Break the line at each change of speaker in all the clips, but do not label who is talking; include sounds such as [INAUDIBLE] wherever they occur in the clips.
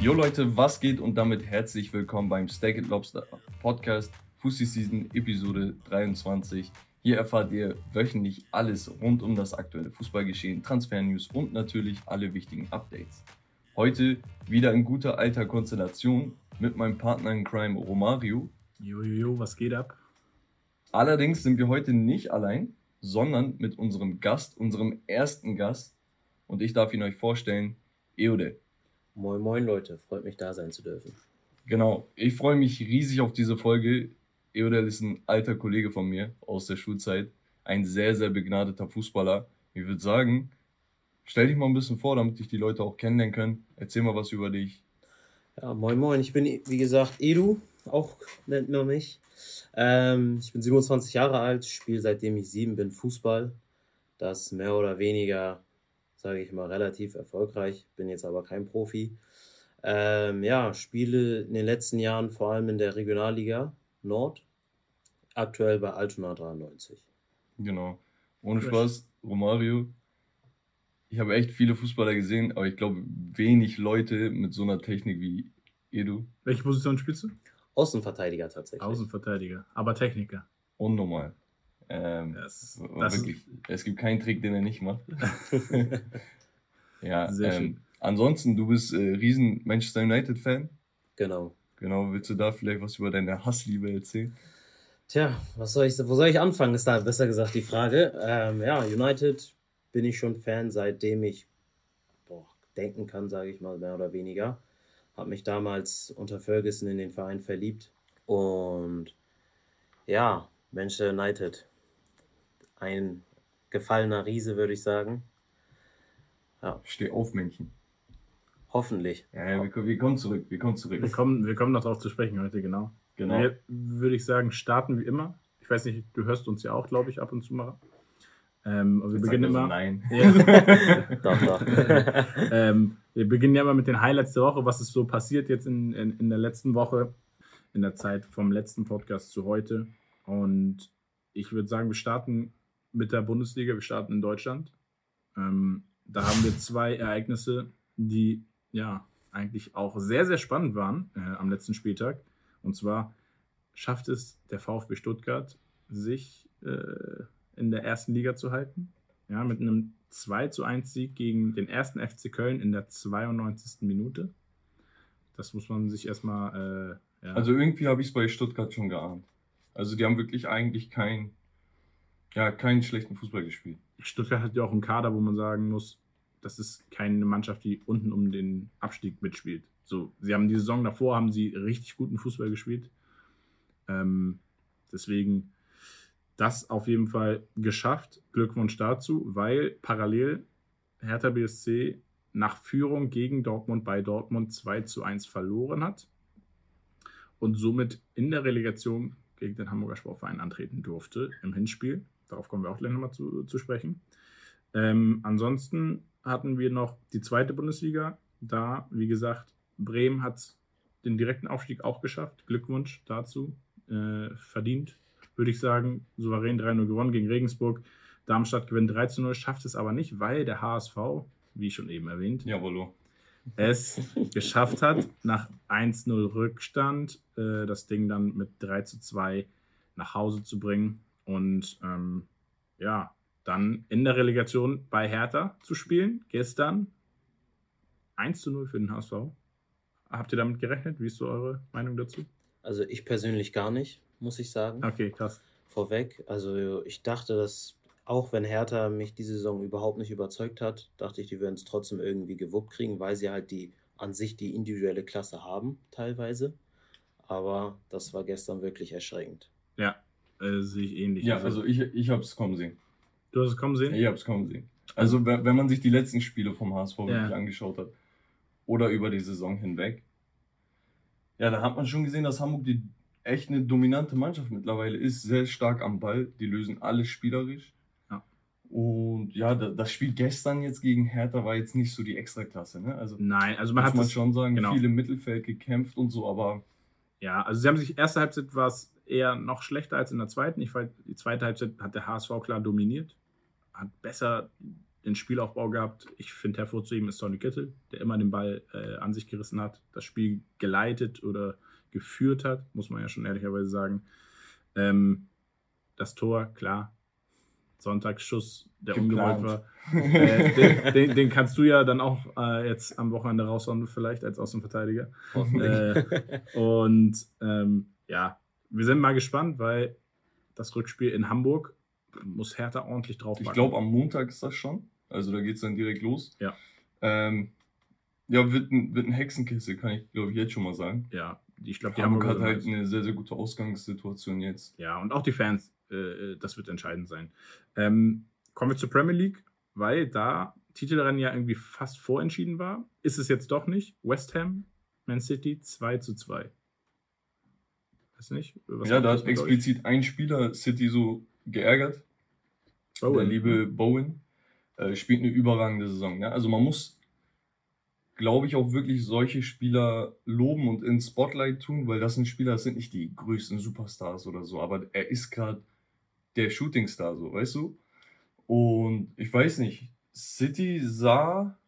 Jo Leute, was geht und damit herzlich willkommen beim Steak and Lobster Podcast Fussi Season Episode 23. Hier erfahrt ihr wöchentlich alles rund um das aktuelle Fußballgeschehen, Transfer-News und natürlich alle wichtigen Updates. Heute wieder in guter alter Konstellation mit meinem Partner in Crime Romario.
Jojojo, was geht ab?
Allerdings sind wir heute nicht allein, sondern mit unserem Gast, unserem ersten Gast. Und ich darf ihn euch vorstellen, Eode.
Moin, moin Leute, freut mich da sein zu dürfen.
Genau, ich freue mich riesig auf diese Folge. Eodel ist ein alter Kollege von mir aus der Schulzeit, ein sehr, sehr begnadeter Fußballer. Ich würde sagen, stell dich mal ein bisschen vor, damit dich die Leute auch kennenlernen können. Erzähl mal was über dich.
Ja, moin, moin, ich bin, wie gesagt, Edu, auch nennt man mich. Ähm, ich bin 27 Jahre alt, spiele seitdem ich sieben bin Fußball. Das mehr oder weniger, sage ich mal, relativ erfolgreich. Bin jetzt aber kein Profi. Ähm, ja, spiele in den letzten Jahren vor allem in der Regionalliga Nord. Aktuell bei Altona 93.
Genau. Ohne Spaß, Romario. Ich habe echt viele Fußballer gesehen, aber ich glaube wenig Leute mit so einer Technik wie Edu.
Welche Position spielst du?
Außenverteidiger tatsächlich.
Außenverteidiger, aber Techniker.
Unnormal. Ähm,
Das, das
wirklich, es gibt keinen Trick, den er nicht macht. [LAUGHS] [LAUGHS] ja,
Sehr
ähm,
schön.
ansonsten, du bist äh, riesen Manchester United-Fan.
Genau.
Genau, willst du da vielleicht was über deine Hassliebe erzählen?
Tja, was soll ich, wo soll ich anfangen, ist da besser gesagt die Frage. Ähm, ja, United bin ich schon Fan, seitdem ich boah, denken kann, sage ich mal, mehr oder weniger. Habe mich damals unter Ferguson in den Verein verliebt. Und ja, Manchester United. Ein gefallener Riese, würde ich sagen. Ja,
Steh auf, Männchen.
hoffentlich.
Ja, ja wir, wir kommen zurück, wir kommen zurück.
wir, kommen, wir kommen noch darauf zu sprechen heute, genau.
Genau.
Wir, würde ich sagen, starten wie immer. Ich weiß nicht, du hörst uns ja auch, glaube ich, ab und zu mal. Ähm, aber wir beginnen
er
immer.
so, Nein. [LAUGHS]
Ja. [LAUGHS]
Doch, doch. [LAUGHS]
ähm, wir beginnen ja immer mit den Highlights der Woche, was ist so passiert jetzt in, in, in der letzten Woche, in der Zeit vom letzten Podcast zu heute. Und ich würde sagen, wir starten mit der Bundesliga, wir starten in Deutschland. Ähm, da haben wir zwei Ereignisse, die ja eigentlich auch sehr, sehr spannend waren äh, am letzten Spieltag. Und zwar schafft es der VfB Stuttgart, sich äh, in der ersten Liga zu halten. Ja, mit einem 2 zu 1 Sieg gegen den ersten FC Köln in der 92. Minute. Das muss man sich erstmal. Äh, ja.
Also irgendwie habe ich es bei Stuttgart schon geahnt. Also die haben wirklich eigentlich kein, ja, keinen schlechten Fußball gespielt.
Stuttgart hat ja auch einen Kader, wo man sagen muss, das ist keine Mannschaft, die unten um den Abstieg mitspielt. So, sie haben die Saison davor haben sie richtig guten Fußball gespielt. Ähm, deswegen das auf jeden Fall geschafft. Glückwunsch dazu, weil parallel Hertha BSC nach Führung gegen Dortmund bei Dortmund 2 zu 1 verloren hat und somit in der Relegation gegen den Hamburger Sportverein antreten durfte im Hinspiel. Darauf kommen wir auch gleich nochmal zu, zu sprechen. Ähm, ansonsten hatten wir noch die zweite Bundesliga. Da, wie gesagt, Bremen hat den direkten Aufstieg auch geschafft. Glückwunsch dazu. Äh, verdient, würde ich sagen. Souverän 3-0 gewonnen gegen Regensburg. Darmstadt gewinnt 3-0, schafft es aber nicht, weil der HSV, wie schon eben erwähnt,
Jawollo.
es [LAUGHS] geschafft hat, nach 1-0 Rückstand äh, das Ding dann mit 3-2 nach Hause zu bringen und ähm, ja, dann in der Relegation bei Hertha zu spielen. Gestern 1-0 für den HSV. Habt ihr damit gerechnet? Wie ist so eure Meinung dazu?
Also ich persönlich gar nicht, muss ich sagen.
Okay, krass.
vorweg. Also ich dachte, dass auch wenn Hertha mich diese Saison überhaupt nicht überzeugt hat, dachte ich, die würden es trotzdem irgendwie gewuppt kriegen, weil sie halt die an sich die individuelle Klasse haben, teilweise. Aber das war gestern wirklich erschreckend.
Ja, äh, sehe ich ähnlich.
Ja, also ich, ich habe es kommen sehen.
du hast es kommen sehen?
Ich habe es kommen sehen. Also wenn man sich die letzten Spiele vom HSV
Ja.
wirklich angeschaut hat oder über die Saison hinweg, ja, da hat man schon gesehen, dass Hamburg die echt eine dominante Mannschaft mittlerweile ist, sehr stark am Ball, die lösen alles spielerisch.
Ja.
Und ja, da- das Spiel gestern jetzt gegen Hertha war jetzt nicht so die Extraklasse, ne? Also
Nein, also man
muss
hat
man schon sagen,
genau.
viel im Mittelfeld gekämpft und so, aber
Ja, also sie haben sich, erste Halbzeit war es eher noch schlechter als in der zweiten. Ich fand, die zweite Halbzeit hat der HSV klar dominiert, hat besser den Spielaufbau gehabt. Ich finde hervorzuheben ist Sonny Kittel, der immer den Ball äh, an sich gerissen hat, das Spiel geleitet oder geführt hat, muss man ja schon ehrlicherweise sagen. Ähm, das Tor, klar, Sonntagsschuss, der Geplant. ungewollt war. [LAUGHS] Äh, den, den, den, kannst du ja dann auch äh, jetzt am Wochenende raushauen, vielleicht als Außenverteidiger. Äh, und ähm, ja, wir sind mal gespannt, weil das Rückspiel in Hamburg muss Hertha ordentlich drauf
Ich glaube, am Montag ist das schon. Also da geht es dann direkt los.
Ja.
Ähm, ja, wird ein, wird ein Hexenkiste, kann ich glaube ich jetzt schon mal sagen.
Ja, ich glaube,
die Hamburg hat halt eine sehr, sehr gute Ausgangssituation jetzt.
Ja, und auch die Fans, äh, das wird entscheidend sein. Ähm, kommen wir zur Premier League, weil da Titelrennen ja irgendwie fast vorentschieden war. Ist es jetzt doch nicht. West Ham, Man City 2 zu 2. Weiß nicht.
ja, da hat explizit ein Spieler City so geärgert. Bowen. Der liebe Bowen. Äh, spielt eine überragende Saison. Ja? Also man muss, glaube ich, auch wirklich solche Spieler loben und ins Spotlight tun, weil das sind Spieler, das sind nicht die größten Superstars oder so, aber er ist gerade der Shootingstar, so, weißt du? Und ich weiß nicht, City sah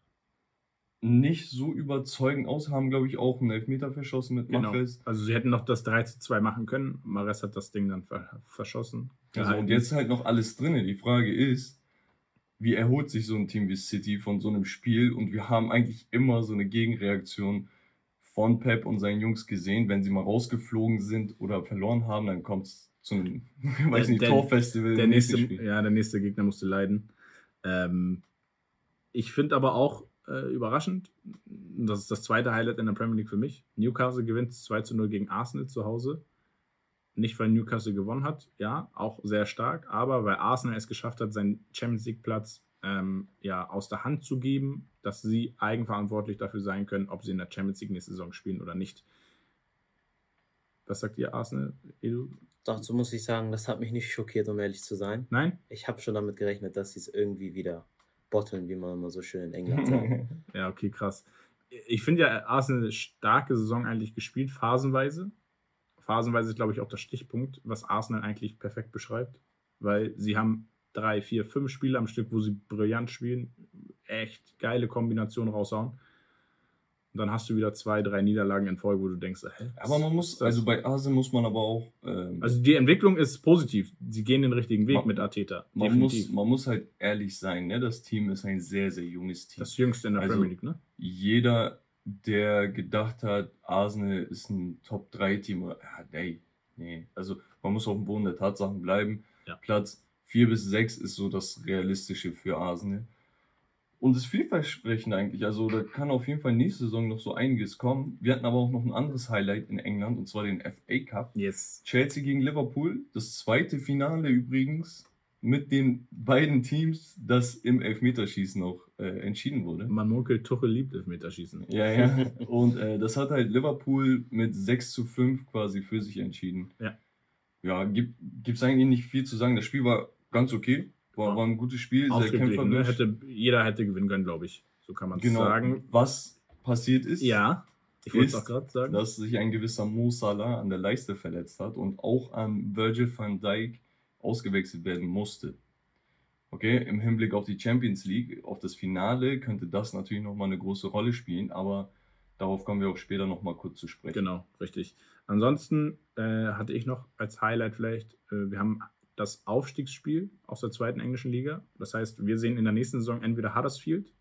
nicht so überzeugend aus, haben, glaube ich, auch einen Elfmeter verschossen mit
genau. Also sie hätten noch das 3 zu 2 machen können. Mares hat das Ding dann verschossen.
Also und jetzt halt noch alles drin. Die Frage ist, wie erholt sich so ein Team wie City von so einem Spiel? Und wir haben eigentlich immer so eine Gegenreaktion von Pep und seinen Jungs gesehen. Wenn sie mal rausgeflogen sind oder verloren haben, dann kommt es zu einem, [LAUGHS] weiß nicht, der, Torfestival.
Der nächste, ja, der nächste Gegner musste leiden. Ähm, ich finde aber auch äh, überraschend, das ist das zweite Highlight in der Premier League für mich. Newcastle gewinnt 2 zu 0 gegen Arsenal zu Hause. Nicht, weil Newcastle gewonnen hat, ja, auch sehr stark, aber weil Arsenal es geschafft hat, seinen Champions League-Platz ähm, ja, aus der Hand zu geben, dass sie eigenverantwortlich dafür sein können, ob sie in der Champions League nächste Saison spielen oder nicht. Was sagt ihr, Arsenal, Edu?
Dazu muss ich sagen, das hat mich nicht schockiert, um ehrlich zu sein.
Nein?
Ich habe schon damit gerechnet, dass sie es irgendwie wieder botteln, wie man immer so schön in England sagt. [LAUGHS]
ja, okay, krass. Ich finde ja Arsenal eine starke Saison eigentlich gespielt, phasenweise. Phasenweise ist, glaube ich, auch der Stichpunkt, was Arsenal eigentlich perfekt beschreibt. Weil sie haben drei, vier, fünf Spiele am Stück, wo sie brillant spielen, echt geile Kombinationen raushauen. Und dann hast du wieder zwei, drei Niederlagen in Folge, wo du denkst, hä?
Aber man muss, also bei Arsenal muss man aber auch.
Ähm, also die Entwicklung ist positiv. Sie gehen den richtigen Weg man, mit Arteta.
Man muss, man muss halt ehrlich sein, ne? Das Team ist ein sehr, sehr junges Team.
Das jüngste in der also Premier League, ne?
Jeder, der gedacht hat, Arsenal ist ein Top-3-Team, ja, nee, nee. Also man muss auf dem Boden der Tatsachen bleiben.
Ja.
Platz 4 bis 6 ist so das Realistische für Arsenal. Und ist vielversprechend eigentlich. Also da kann auf jeden Fall nächste Saison noch so einiges kommen. Wir hatten aber auch noch ein anderes Highlight in England und zwar den FA Cup.
Yes.
Chelsea gegen Liverpool. Das zweite Finale übrigens mit den beiden Teams, das im Elfmeterschießen auch äh, entschieden wurde.
Man munkelt, Tuchel liebt Elfmeterschießen.
Ja, ja. Und äh, das hat halt Liverpool mit 6 zu 5 quasi für sich entschieden.
Ja.
Ja, gibt es eigentlich nicht viel zu sagen. Das Spiel war ganz okay. War, war ein gutes Spiel,
sehr kämpferisch. Ne? Hätte, jeder hätte gewinnen können, glaube ich. So kann man es genau. sagen.
Was passiert ist,
ja,
ich es auch sagen, dass sich ein gewisser Mo Salah an der Leiste verletzt hat und auch an Virgil van Dijk ausgewechselt werden musste. Okay, im Hinblick auf die Champions League, auf das Finale, könnte das natürlich nochmal eine große Rolle spielen, aber darauf kommen wir auch später nochmal kurz zu sprechen.
Genau, richtig. Ansonsten äh, hatte ich noch als Highlight vielleicht, äh, wir haben das Aufstiegsspiel aus der zweiten englischen Liga. Das heißt, wir sehen in der nächsten Saison entweder Huddersfield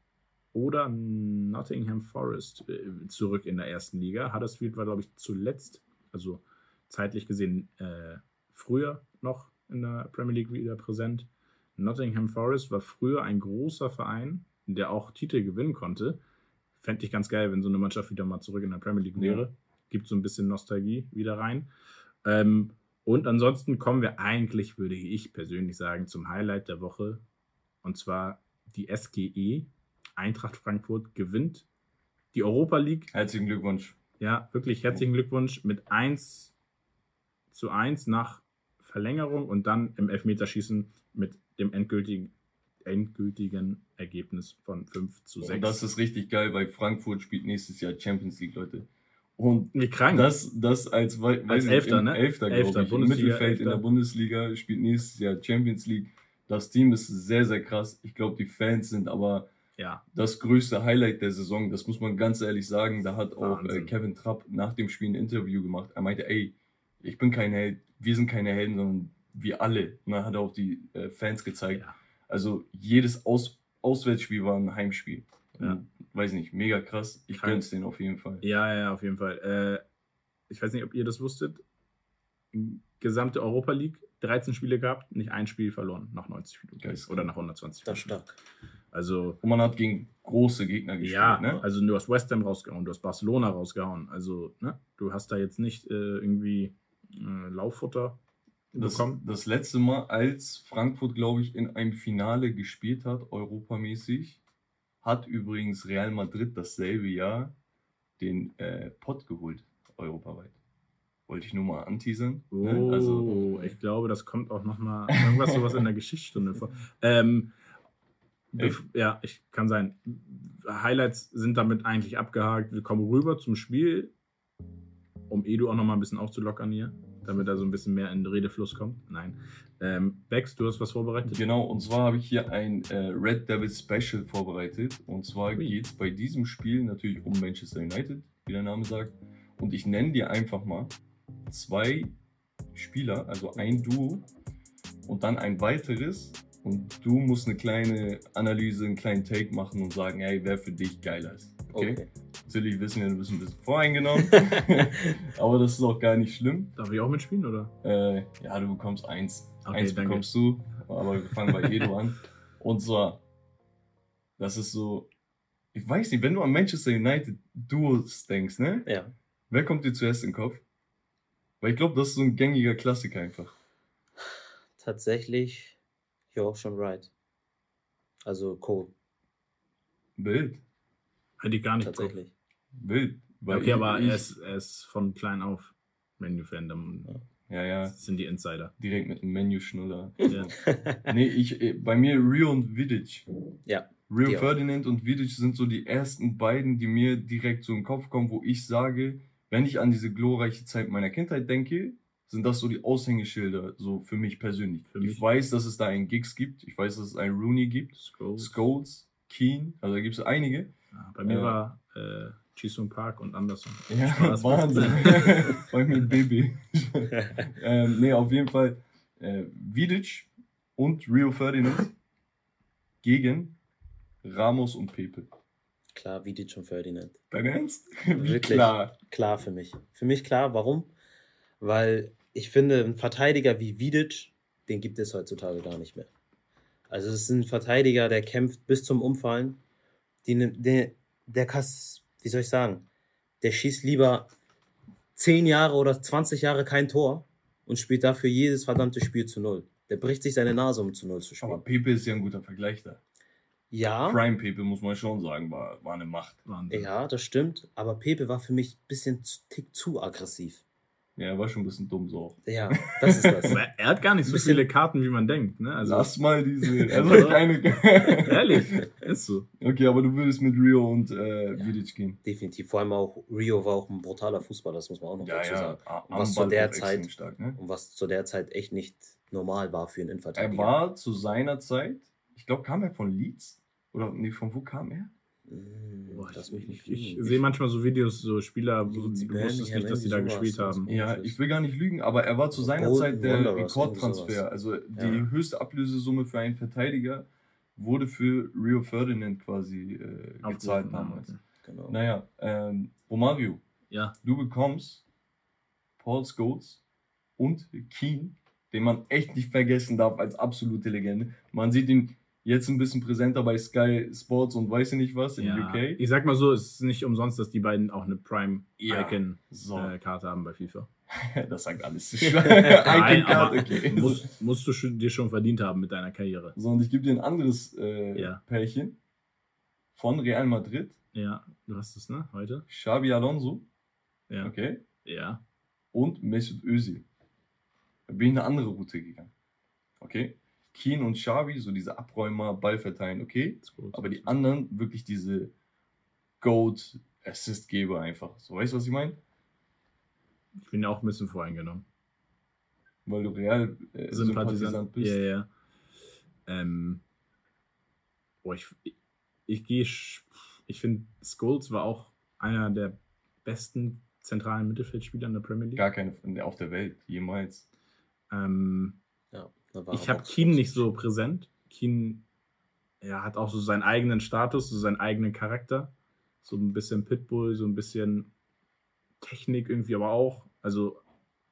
oder Nottingham Forest äh, zurück in der ersten Liga. Huddersfield war, glaube ich, zuletzt, also zeitlich gesehen, äh, früher noch in der Premier League wieder präsent. Nottingham Forest war früher ein großer Verein, der auch Titel gewinnen konnte. Fände ich ganz geil, wenn so eine Mannschaft wieder mal zurück in der Premier League wäre. Ja. Gibt so ein bisschen Nostalgie wieder rein. Ähm, und ansonsten kommen wir eigentlich, würde ich persönlich sagen, zum Highlight der Woche. Und zwar die SGE. Eintracht Frankfurt gewinnt die Europa League.
Herzlichen Glückwunsch.
Ja, wirklich herzlichen Glückwunsch mit 1 zu 1 nach Verlängerung und dann im Elfmeterschießen mit dem endgültigen, endgültigen Ergebnis von 5 zu 6. Und
das ist richtig geil, weil Frankfurt spielt nächstes Jahr Champions League, Leute.
Und Wie krank.
Das, das als,
als Elfter, ne?
Elfter, Elfter ich. Im Mittelfeld Elfter. in der Bundesliga spielt nächstes Jahr Champions League. Das Team ist sehr, sehr krass. Ich glaube, die Fans sind aber
Ja,
das größte Highlight der Saison. Das muss man ganz ehrlich sagen. Da hat auch äh,
Wahnsinn.
Kevin Trapp nach dem Spiel ein Interview gemacht. Er meinte, ey, ich bin kein Held, wir sind keine Helden, sondern wir alle. Und dann hat er auf die äh, Fans gezeigt.
Ja.
Also jedes Aus Auswärtsspiel war ein Heimspiel.
Ja.
Und, weiß nicht, mega krass. Ich
Krank.
gönn's denen auf jeden Fall.
ja, ja, auf jeden Fall. Äh, ich weiß nicht, ob ihr das wusstet. Gesamte Europa League, 13 Spiele gehabt, nicht ein Spiel verloren nach 90 Minuten.
Geist.
Oder nach 120
Das ist
Minuten.
stark.
Also,
Und man hat gegen große Gegner gespielt.
ja,
ne?
also du hast West Ham rausgehauen, du hast Barcelona rausgehauen. Also, ne, du hast da jetzt nicht äh, irgendwie äh, Lauffutter
Das,
bekommen.
das letzte Mal, als Frankfurt, glaube ich, in einem Finale gespielt hat, europamäßig, hat übrigens Real Madrid dasselbe Jahr den äh, Pott geholt, europaweit. Wollte ich nur mal anteasern.
Oh,
Ne? Also,
ich glaube, das kommt auch nochmal irgendwas sowas in der Geschichtsstunde vor. Ähm, ja, ich kann sein. Highlights sind damit eigentlich abgehakt. Wir kommen rüber zum Spiel, um Edu auch nochmal ein bisschen aufzulockern hier, damit er so ein bisschen mehr in den Redefluss kommt. Nein. Ähm, Bex, du hast was vorbereitet?
Genau, und zwar habe ich hier ein äh, Red Devil Special vorbereitet. Und zwar geht es bei diesem Spiel natürlich um Manchester United, wie der Name sagt. Und ich nenne dir einfach mal zwei Spieler, also ein Duo und dann ein weiteres. Und du musst eine kleine Analyse, einen kleinen Take machen und sagen, hey, wer für dich geiler ist. Okay?
Okay.
Natürlich wissen wir, du bist ein bisschen voreingenommen, [LAUGHS] aber das ist auch gar nicht schlimm.
Darf ich auch mitspielen, oder?
Äh, ja, du bekommst eins.
Okay,
eins
danke.
bekommst du, aber wir fangen bei Edo an. Und zwar, das ist so, ich weiß nicht, wenn du an Manchester United Duos denkst, ne?
Ja.
Wer kommt dir zuerst in den Kopf? Weil ich glaube, das ist so ein gängiger Klassiker einfach.
Tatsächlich, ja, auch schon right. Also Cole,
Wild,
Hätte ich gar nicht.
tatsächlich.
wild. Weil
Okay,
ich-
aber
ich,
er ist, er ist von klein auf Menu-Fan.
Ja, ja,
Das sind die Insider.
direkt mit einem Menü-Schnuller.
Ja. [LAUGHS]
nee, ich, äh, bei mir Rio und Vidic.
Ja,
Rio
die auch.
Ferdinand und Vidic sind so die ersten beiden, die mir direkt so im Kopf kommen, wo ich sage, wenn ich an diese glorreiche Zeit meiner Kindheit denke, sind das so die Aushängeschilder, so für mich persönlich.
Für
ich
mich-
weiß, dass es da einen Gigs gibt, ich weiß, dass es einen Rooney gibt,
Scholes.
Scholes, Keen, also da gibt es einige.
Ja, bei mir
Äh,
war äh, Jisung Park und Anderson. [LAUGHS]
Ja,
Spaß.
Wahnsinn. Bei mir ein Baby. [LAUGHS] ähm, nee, auf jeden Fall äh, Vidic und Rio Ferdinand gegen Ramos und Pepe.
Klar, Vidic und Ferdinand.
Dein Ernst?
Wirklich?
klar.
Klar für mich. Für mich klar, warum? Weil ich finde, ein Verteidiger wie Vidic, den gibt es heutzutage gar nicht mehr. Also es ist ein Verteidiger, der kämpft bis zum Umfallen. Die, nimmt- der, der Kass, wie soll ich sagen, der schießt lieber 10 Jahre oder 20 Jahre kein Tor und spielt dafür jedes verdammte Spiel zu null. Der bricht sich seine Nase, um zu null zu
Aber
spielen.
Pepe ist ja ein guter Vergleich da.
Ja,
Prime Pepe, muss man schon sagen, war, war eine Macht.
Ja, das stimmt. Aber Pepe war für mich ein bisschen zu, tick zu aggressiv.
Ja, er war schon ein bisschen dumm so.
Ja, das ist das. [LAUGHS]
Aber er hat gar nicht so viele Karten, wie man denkt. Ne? Also,
Lass mal diese. Er soll keine. [LAUGHS]
ehrlich, ist so.
okay, aber du würdest mit Rio und äh,
Ja.
Vidic gehen.
Definitiv. Vor allem auch Rio war auch ein brutaler Fußballer, das muss man auch noch
Ja,
dazu
ja.
sagen.
a-
Und was zu der Zeit-
Stark, ne?
Und was zu der Zeit echt nicht normal war für einen
Er
Innenverteidiger.
war zu seiner Zeit, ich glaube, kam er von Leeds? Oder nee, von wo kam er?
Boah,
Lass
ich
mich nicht
ich, ich sehe manchmal so Videos, so Spieler, wo du wusstest
Birmingham,
nicht, dass die da gespielt haben.
Ja,
ist
ich will gar nicht lügen, aber er war zu seiner
Bolton
Zeit der Rekordtransfer. Also die
Ja.
höchste Ablösesumme für einen Verteidiger wurde für Rio Ferdinand quasi äh, gezahlt damals.
Genau.
Naja, ähm, Romario,
Ja,
du bekommst Paul Scholes und Keen, den man echt nicht vergessen darf als absolute Legende. Man sieht ihn jetzt ein bisschen präsenter bei Sky Sports und weiß ich nicht was in
ja.
UK.
Ich sag mal so, es ist nicht umsonst, dass die beiden auch eine
Ja.
Prime-Icon-Karte
So,
haben bei FIFA. [LAUGHS]
das sagt alles. [LAUGHS] Icon-Card, okay.
musst, musst du schon- dir schon verdient haben mit deiner Karriere.
So, und ich gebe dir ein anderes äh,
Ja.
Pärchen von Real Madrid.
Ja, du hast es, ne? Heute?
Xabi Alonso,
Ja.
okay,
Ja.
und Mesut Özil. Da bin ich eine andere Route gegangen. Okay? Keen und Xavi, so diese Abräumer, Ball verteilen, okay.
Ist gut.
Aber die anderen wirklich diese Goat Assistgeber einfach. So, weißt du, was ich meine?
Ich bin ja auch ein bisschen voreingenommen.
Weil du Real äh, Sympathisant
Sympathisant.
bist.
Ja, ja. Ähm, boah, ich, ich, gehe, ich finde, Scholes war auch einer der besten zentralen Mittelfeldspieler in der Premier League.
Gar keine auf der Welt, jemals.
Ähm,
Ja,
ich habe Keen nicht so präsent. Keen er hat auch so seinen eigenen Status, so seinen eigenen Charakter. So ein bisschen Pitbull, so ein bisschen Technik irgendwie aber auch. Also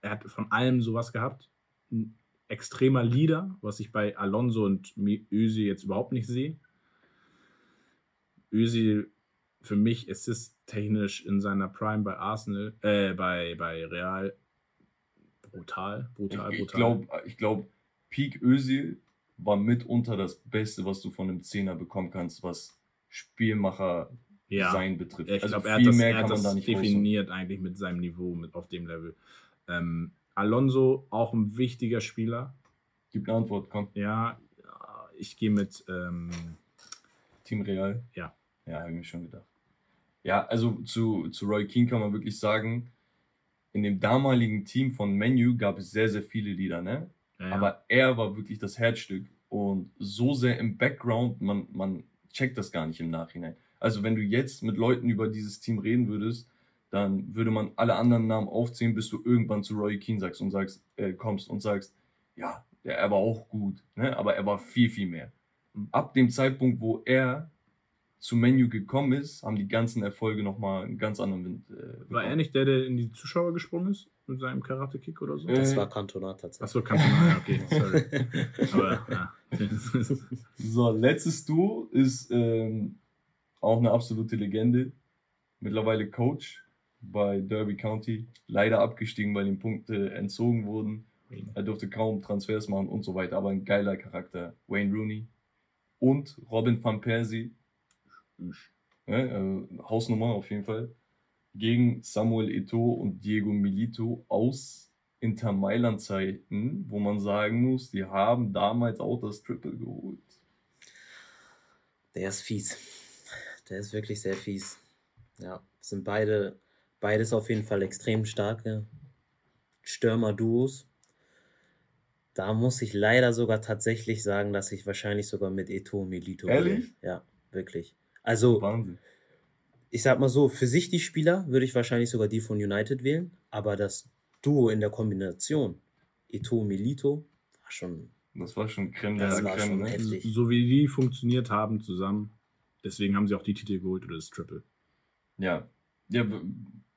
er hat von allem sowas gehabt. Ein extremer Leader, was ich bei Alonso und Özil jetzt überhaupt nicht sehe. Özil für mich ist es technisch in seiner Prime bei Arsenal, äh, bei, bei Real brutal, brutal,
Ich, ich
brutal.
glaube, ich glaub, Peak Özil war mitunter das Beste, was du von einem Zehner bekommen kannst, was Spielmacher
ja.
sein betrifft.
Ich
also
glaube, er
viel
das,
mehr
er hat
kann man
das
da nicht
definiert eigentlich mit seinem Niveau mit auf dem Level. Ähm, Alonso, auch ein wichtiger Spieler.
Gib eine Antwort, komm.
Ja, ja, ich gehe mit ähm,
Team Real?
Ja.
Ja, habe ich mir schon gedacht. Ja, also zu, zu Roy Keane kann man wirklich sagen, in dem damaligen Team von Menu gab es sehr, sehr viele Lieder, ne? Aber er war wirklich das Herzstück und so sehr im Background, man, man checkt das gar nicht im Nachhinein. Also wenn du jetzt mit Leuten über dieses Team reden würdest, dann würde man alle anderen Namen aufzählen, bis du irgendwann zu Roy Keane sagst und sagst, äh, kommst und sagst, ja, er war auch gut, ne? aber er war viel, viel mehr. Ab dem Zeitpunkt, wo er zu Menu gekommen ist, haben die ganzen Erfolge nochmal einen ganz anderen Wind. Äh,
war er nicht der, der in die Zuschauer gesprungen ist mit seinem Karate-Kick oder so?
Äh,
Das war Cantona tatsächlich.
Achso. Ja, okay, [LAUGHS] sorry. Aber ja.
So, letztes Duo ist ähm, auch eine absolute Legende. Mittlerweile Coach bei Derby County. Leider abgestiegen, weil ihm Punkte entzogen wurden. Er durfte kaum Transfers machen und so weiter. Aber ein geiler Charakter. Wayne Rooney. Und Robin van Persie. Ja, äh, Hausnummer auf jeden Fall. Gegen Samuel Eto'o und Diego Milito aus Inter Mailand Zeiten, wo man sagen muss, die haben damals auch das Triple geholt.
Der ist fies. Der ist wirklich sehr fies. Ja, sind beide, beides auf jeden Fall extrem starke Stürmer-Duos. Da muss ich leider sogar tatsächlich sagen, dass ich wahrscheinlich sogar mit Eto Milito
Ehrlich?
gehe. Ja, wirklich. Also,
Wahnsinn.
ich sag mal so, für sich die Spieler würde ich wahrscheinlich sogar die von United wählen, aber das Duo in der Kombination, Eto Milito, war schon
Das war schon Creme
Das war
Creme.
schon
Ne?
heftig.
so wie die funktioniert haben zusammen, deswegen haben sie auch die Titel geholt oder das Triple.
Ja, ja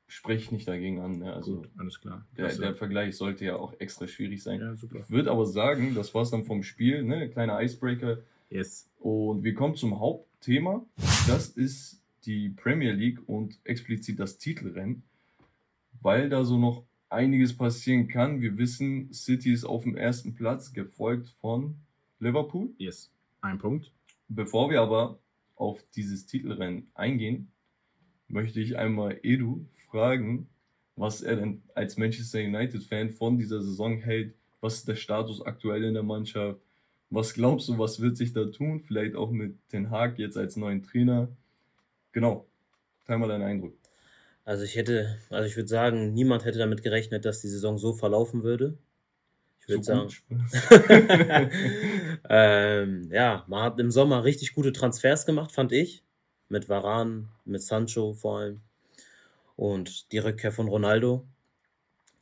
spreche ich nicht dagegen an. Ne? Also
Gut, alles klar.
der, der Vergleich sollte ja auch extra schwierig sein.
ja, super.
Ich würde aber sagen, das war's dann vom Spiel, ne? Kleiner Icebreaker.
Yes.
Und wir kommen zum Hauptthema. Das ist die Premier League und explizit das Titelrennen, weil da so noch einiges passieren kann. Wir wissen, City ist auf dem ersten Platz, gefolgt von Liverpool.
Yes. Ein Punkt.
Bevor wir aber auf dieses Titelrennen eingehen, möchte ich einmal Edu fragen, was er denn als Manchester United-Fan von dieser Saison hält. Was ist der Status aktuell in der Mannschaft? Was glaubst du, was wird sich da tun? Vielleicht auch mit Ten Hag jetzt als neuen Trainer. Genau. Teil mal deinen Eindruck.
Also ich hätte, also ich würde sagen, niemand hätte damit gerechnet, dass die Saison so verlaufen würde. Ich würde
So
sagen, [LAUGHS] ähm, ja, man hat im Sommer richtig gute Transfers gemacht, fand ich. Mit Varan, mit Sancho vor allem. Und die Rückkehr von Ronaldo.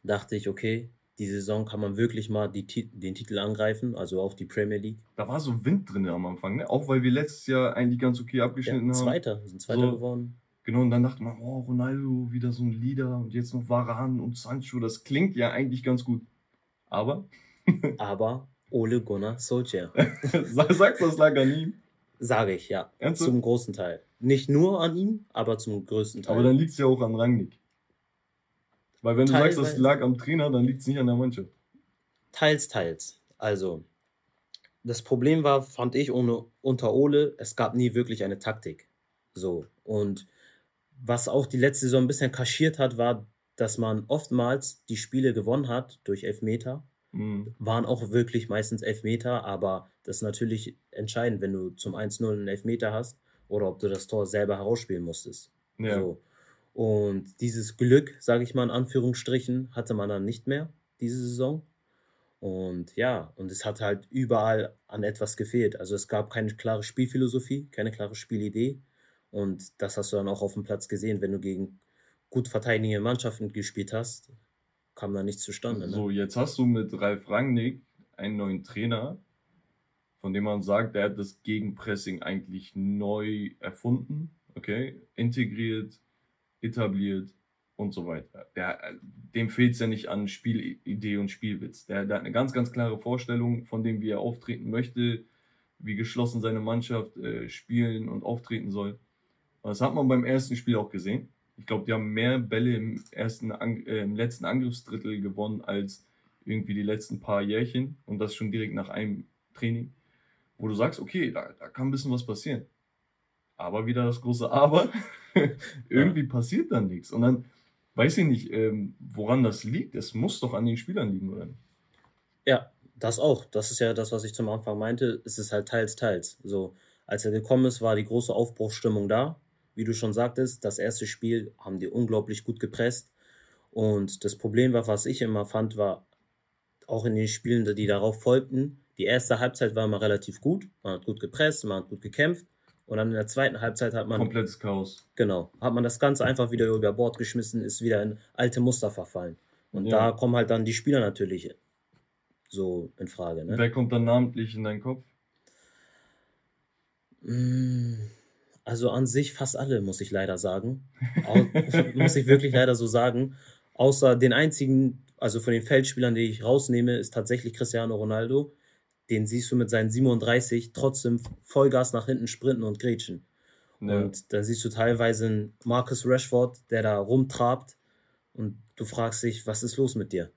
Dachte ich, okay, die Saison kann man wirklich mal die, den Titel angreifen, also auch die Premier League.
da war so Wind drin am Anfang, ne? Auch weil wir letztes Jahr eigentlich ganz okay
Ja,
abgeschnitten haben.
Zweiter, sind Zweiter
So.
geworden.
Genau, und dann dachte man, oh, Ronaldo, wieder so ein Leader und jetzt noch Varan und Sancho, das klingt ja eigentlich ganz gut. Aber, [LAUGHS]
Aber Ole Gunnar Solskjaer, [LAUGHS]
sag- sagst du, das lag an ihm?
sage ich, ja.
Ernsthaft?
Zum großen Teil. Nicht nur an ihm, aber zum größten Teil.
Aber dann liegt es ja auch an Rangnick. Weil wenn du sagst, das lag am Trainer, dann liegt es nicht an der Mannschaft.
Teils, teils. Also, das Problem war, fand ich, ohne, unter Ole, es gab nie wirklich eine Taktik. So. Und was auch die letzte Saison ein bisschen kaschiert hat, war, dass man oftmals die Spiele gewonnen hat durch Elfmeter.
Mhm.
Waren auch wirklich meistens Elfmeter, aber das ist natürlich entscheidend, wenn du zum 1-0 einen Elfmeter hast oder ob du das Tor selber herausspielen musstest.
Ja.
So. Und dieses Glück, sage ich mal in Anführungsstrichen, hatte man dann nicht mehr diese Saison. Und ja, und es hat halt überall an etwas gefehlt. Also es gab keine klare Spielphilosophie, keine klare Spielidee. Und das hast du dann auch auf dem Platz gesehen, wenn du gegen gut verteidigende Mannschaften gespielt hast, kam da nichts zustande. Ne?
So, jetzt hast du mit Ralf Rangnick einen neuen Trainer, von dem man sagt, der hat das Gegenpressing eigentlich neu erfunden, okay, integriert, etabliert und so weiter. Der, dem fehlt es ja nicht an Spielidee und Spielwitz. Der, der, hat eine ganz, ganz klare Vorstellung von dem, wie er auftreten möchte, wie geschlossen seine Mannschaft äh, spielen und auftreten soll. das hat man beim ersten Spiel auch gesehen. Ich glaube, die haben mehr Bälle im, ersten, äh, im letzten Angriffsdrittel gewonnen als irgendwie die letzten paar Jährchen und das schon direkt nach einem Training, wo du sagst, okay, da, da kann ein bisschen was passieren. Aber wieder das große Aber, [LAUGHS] [LAUGHS] irgendwie ja. passiert dann nichts. Und dann weiß ich nicht, ähm, woran das liegt. Es muss doch an den Spielern liegen, oder nicht?
Ja, das auch. Das ist ja das, was ich zum Anfang meinte. Es ist halt teils, teils. So, als er gekommen ist, war die große Aufbruchsstimmung da. Wie du schon sagtest, das erste Spiel haben die unglaublich gut gepresst. Und das Problem war, was ich immer fand, war auch in den Spielen, die darauf folgten, die erste Halbzeit war immer relativ gut. Man hat gut gepresst, man hat gut gekämpft. Und dann in der zweiten Halbzeit hat man.
Komplettes Chaos.
Genau. Hat man das Ganze einfach wieder über Bord geschmissen, ist wieder in alte Muster verfallen. Und ja. da kommen halt dann die Spieler natürlich so in Frage. Ne?
Wer kommt dann namentlich in deinen Kopf?
Mm, also an sich fast alle, muss ich leider sagen. [LAUGHS] muss ich wirklich leider so sagen. Außer den einzigen, also von den Feldspielern, die ich rausnehme, ist tatsächlich Cristiano Ronaldo den siehst du mit seinen 37 trotzdem Vollgas nach hinten sprinten und grätschen. Ja. Und da siehst du teilweise einen Marcus Rashford, der da rumtrabt und du fragst dich, was ist los mit dir?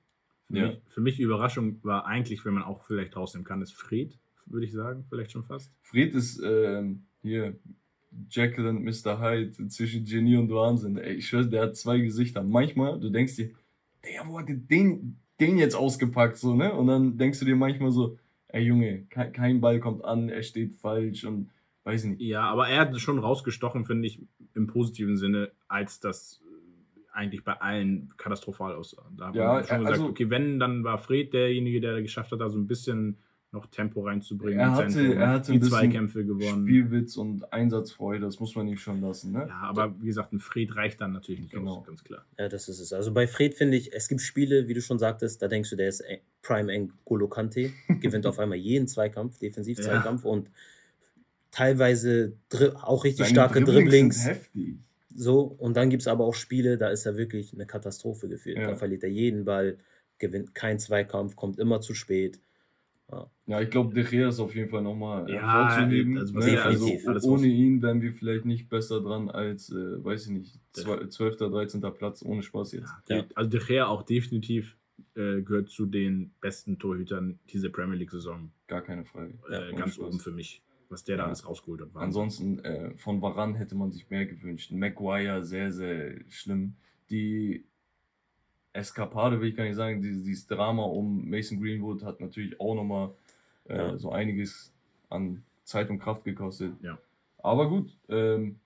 Für, ja. mich, für mich die Überraschung war eigentlich, wenn man auch vielleicht rausnehmen kann, ist Fred, würde ich sagen, vielleicht schon fast.
Fred ist ähm, hier Jekyll und Mr. Hyde zwischen Genie und Wahnsinn. Ey, ich schwöre, der hat zwei Gesichter. Manchmal, du denkst dir, der, wo hat den, den jetzt ausgepackt, so, ne? Und dann denkst du dir manchmal so, ey Junge, kein Ball kommt an, er steht falsch und weiß nicht.
Ja, aber er hat schon rausgestochen, finde ich, im positiven Sinne, als das äh, eigentlich bei allen katastrophal aussah. Da haben ja, wir schon gesagt, also, okay, wenn, dann war Fred derjenige, der geschafft hat, da so ein bisschen noch Tempo reinzubringen.
Er hatte, er hatte die Zweikämpfe gewonnen. Spielwitz und Einsatzfreude, das muss man nicht schon lassen. Ne?
Ja, aber wie gesagt, ein Fred reicht dann natürlich nicht genau. aus, ganz klar.
Ja, das ist es. Also bei Fred finde ich, es gibt Spiele, wie du schon sagtest, da denkst du, der ist Prime N'Golo Kante, [LAUGHS] gewinnt auf einmal jeden Zweikampf, Defensiv-Zweikampf ja. und teilweise auch richtig Seine starke Dribblings. Dribblings. So, und dann gibt es aber auch Spiele, da ist er wirklich eine Katastrophe gefühlt. Ja. Da verliert er jeden Ball, gewinnt keinen Zweikampf, kommt immer zu spät.
Ja, ja ich glaube, De Gea ist auf jeden Fall nochmal ja, hervorzuheben. Also, ne? also ohne ihn wären wir vielleicht nicht besser dran als, äh, weiß ich nicht, 12., 13. Platz, ohne Spaß jetzt.
Ja. Also De Gea auch definitiv äh, gehört zu den besten Torhütern dieser Premier League-Saison.
Gar keine Frage.
Äh, ganz Spaß. oben für mich, was der da alles rausgeholt hat.
Ansonsten, äh, von Varan hätte man sich mehr gewünscht. Maguire, sehr, sehr schlimm. Die Eskapade, will ich gar nicht sagen, dieses, dieses Drama um Mason Greenwood hat natürlich auch nochmal äh, ja. so einiges an Zeit und Kraft gekostet.
Ja.
Aber gut, ähm,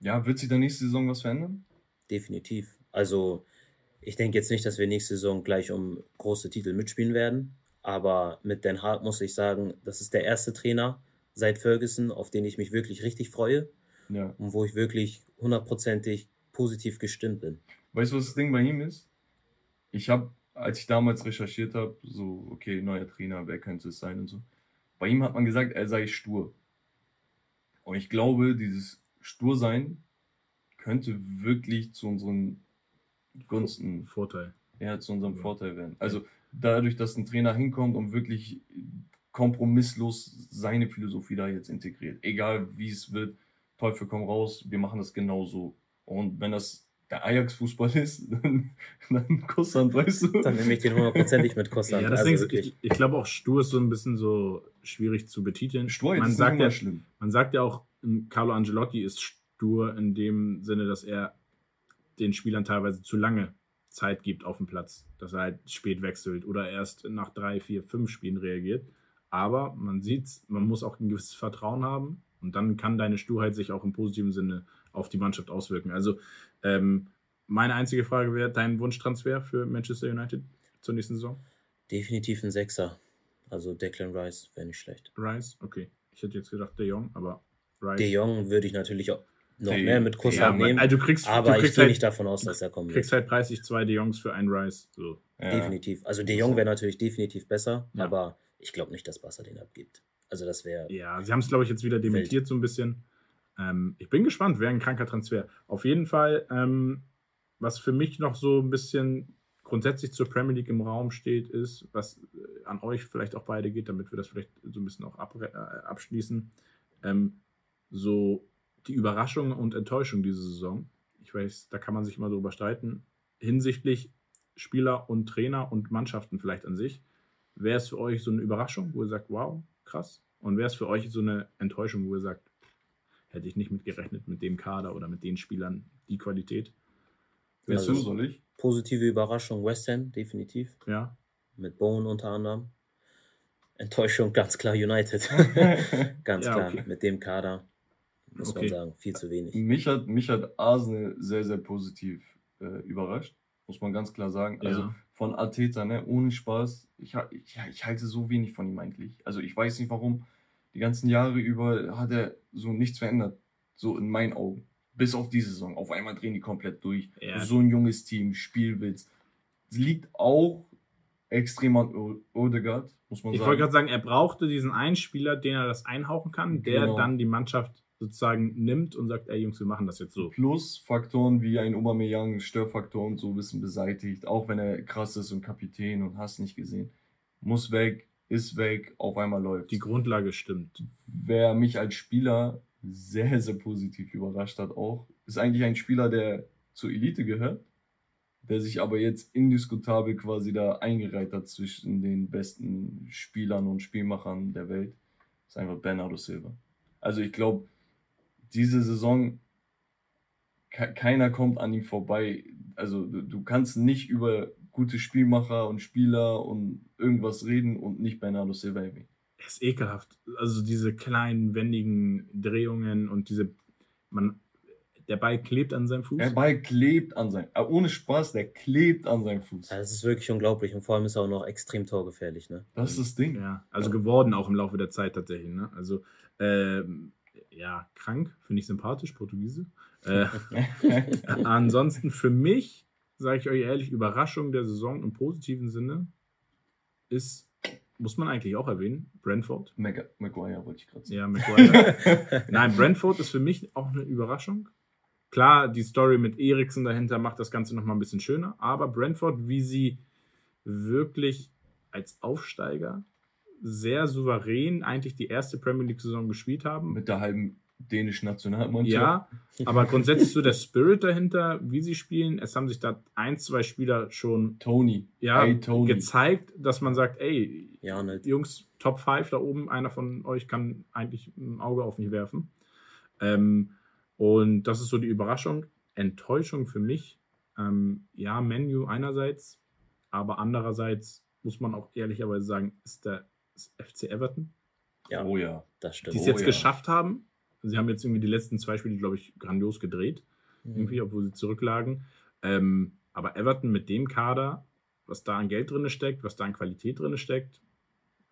ja, wird sich da nächste Saison was verändern?
Definitiv. Also, ich denke jetzt nicht, dass wir nächste Saison gleich um große Titel mitspielen werden. Aber mit Den Haag muss ich sagen, das ist der erste Trainer seit Ferguson, auf den ich mich wirklich richtig freue.
Ja.
Und wo ich wirklich hundertprozentig positiv gestimmt bin.
Weißt du, was das Ding bei ihm ist? Ich habe, als ich damals recherchiert habe, so, okay, neuer Trainer, wer könnte es sein und so, bei ihm hat man gesagt, er sei stur. Und ich glaube, dieses Stursein könnte wirklich zu unseren Gunsten.
Vorteil.
Ja, zu unserem ja. Vorteil werden. Also dadurch, dass ein Trainer hinkommt und wirklich kompromisslos seine Philosophie da jetzt integriert. Egal wie es wird, Teufel komm raus, wir machen das genauso. Und wenn das der Ajax-Fußball ist, [LAUGHS] dann, dann Kusshand, weißt du?
Dann nehme ich den hundertprozentig mit Kusshand.
Ja, das also ich, ich glaube auch, Stur ist so ein bisschen so schwierig zu betiteln.
Stur,
man sagt ja, schlimm. Man sagt ja auch, Carlo Angelotti ist stur in dem Sinne, dass er den Spielern teilweise zu lange Zeit gibt auf dem Platz, dass er halt spät wechselt oder erst nach drei, vier, fünf Spielen reagiert. Aber man sieht, man muss auch ein gewisses Vertrauen haben und dann kann deine Sturheit sich auch im positiven Sinne auf die Mannschaft auswirken. Also ähm, meine einzige Frage wäre, dein Wunschtransfer für Manchester United zur nächsten Saison?
Definitiv ein Sechser. Also Declan Rice wäre nicht schlecht.
Rice, okay. Ich hätte jetzt gedacht De Jong, aber Rice.
De Jong würde ich natürlich auch noch
De-
mehr mit Kusshand
ja,
nehmen.
also du kriegst,
aber
du
ich
kriegst
gehe
halt,
nicht davon aus, dass er kommen
kriegst
wird.
halt preislich zwei De Jongs für einen Rice. So.
Ja.
Definitiv. Also De Jong wäre natürlich definitiv besser,
Ja.
aber ich glaube nicht, dass Barca den abgibt. Also das wäre.
Ja, sie haben es, glaube ich, jetzt wieder dementiert so ein bisschen. Ähm, ich bin gespannt, wäre ein kranker Transfer. Auf jeden Fall, ähm, was für mich noch so ein bisschen grundsätzlich zur Premier League im Raum steht, ist, was äh, an euch vielleicht auch beide geht, damit wir das vielleicht so ein bisschen auch abre- äh, abschließen. Ähm, so die Überraschung und Enttäuschung diese Saison. Ich weiß, da kann man sich immer drüber streiten. Hinsichtlich Spieler und Trainer und Mannschaften vielleicht an sich. Wäre es für euch so eine Überraschung, wo ihr sagt, wow, krass? Und wäre es für euch so eine Enttäuschung, wo ihr sagt, hätte ich nicht mitgerechnet mit dem Kader oder mit den Spielern die Qualität?
Willst
Also-
soll ich?
Positive Überraschung West Ham, definitiv.
Ja,
Mit Bowen unter anderem. Enttäuschung ganz klar United. [LAUGHS] ganz
Ja,
klar.
okay.
Mit dem Kader muss
Okay.
man sagen, viel zu wenig.
mich, hat, mich hat Arsenal sehr, sehr positiv äh, überrascht. Muss man ganz klar sagen. Also
Ja.
von Arteta, ne, ohne Spaß. Ich, ich, ich halte so wenig von ihm eigentlich. Also ich weiß nicht warum. Die ganzen Jahre über hat er so nichts verändert. So in meinen Augen. Bis auf die Saison. Auf einmal drehen die komplett durch.
Ja.
So ein junges Team, Spielwitz. Es liegt auch extrem an Odegaard, muss man
ich
sagen.
wollte gerade sagen, er brauchte diesen einen Spieler, den er das einhauchen kann, der
Genau.
dann die Mannschaft sozusagen nimmt und sagt, ey Jungs, wir machen das jetzt so.
Plus Faktoren wie ein Aubameyang, Störfaktoren so ein bisschen beseitigt, auch wenn er krass ist und Kapitän und hast nicht gesehen. Muss weg, ist weg, auf einmal läuft.
Die Grundlage stimmt.
Wer mich als Spieler sehr, sehr positiv überrascht hat auch, ist eigentlich ein Spieler, der zur Elite gehört, der sich aber jetzt indiskutabel quasi da eingereiht hat zwischen den besten Spielern und Spielmachern der Welt. Das ist einfach Bernardo Silva. Also ich glaube, diese Saison, ke keiner kommt an ihm vorbei. Also du kannst nicht über gute Spielmacher und Spieler und irgendwas reden und nicht Bernardo Silva erwähnen.
Er ist ekelhaft. Also diese kleinen, wendigen Drehungen und diese, man, der Ball klebt an seinem Fuß.
Der Ball klebt an seinem, äh, ohne Spaß, der klebt an seinem Fuß.
Also, das ist wirklich unglaublich und vor allem ist er auch noch extrem torgefährlich. Ne?
Das ist das Ding.
Ja, also geworden auch im Laufe der Zeit tatsächlich. Ne? Also, ähm, ja, krank, finde ich sympathisch, Portugiese. Äh, [LAUGHS] [LAUGHS] ansonsten für mich, sage ich euch ehrlich, Überraschung der Saison im positiven Sinne ist, muss man eigentlich auch erwähnen, Brentford.
Mag- Maguire wollte ich gerade sagen.
Ja, Maguire. [LAUGHS] Nein, Brentford ist für mich auch eine Überraschung. Klar, die Story mit Eriksen dahinter macht das Ganze nochmal ein bisschen schöner, aber Brentford, wie sie wirklich als Aufsteiger sehr souverän eigentlich die erste Premier League-Saison gespielt haben.
Mit der halben dänischen Nationalmannschaft.
Ja, aber grundsätzlich so der Spirit dahinter, wie sie spielen. Es haben sich da ein, zwei Spieler schon
Tony.
ja,
Hey, Tony.
gezeigt, dass man sagt, ey,
Ja, ne,
Jungs, Top 5 da oben, einer von euch kann eigentlich ein Auge auf mich werfen. Ähm, und das ist so die Überraschung. Enttäuschung für mich. Ähm, ja, Menu einerseits, aber andererseits muss man auch ehrlicherweise sagen, ist der ist FC Everton,
ja,
Oh ja.
das stimmt.
die es
Oh
jetzt
ja.
geschafft haben. Sie haben jetzt irgendwie die letzten zwei Spiele, glaube ich, grandios gedreht
Mhm.
irgendwie, obwohl sie zurücklagen. Ähm, aber Everton mit dem Kader, was da an Geld drin steckt, was da an Qualität drin steckt,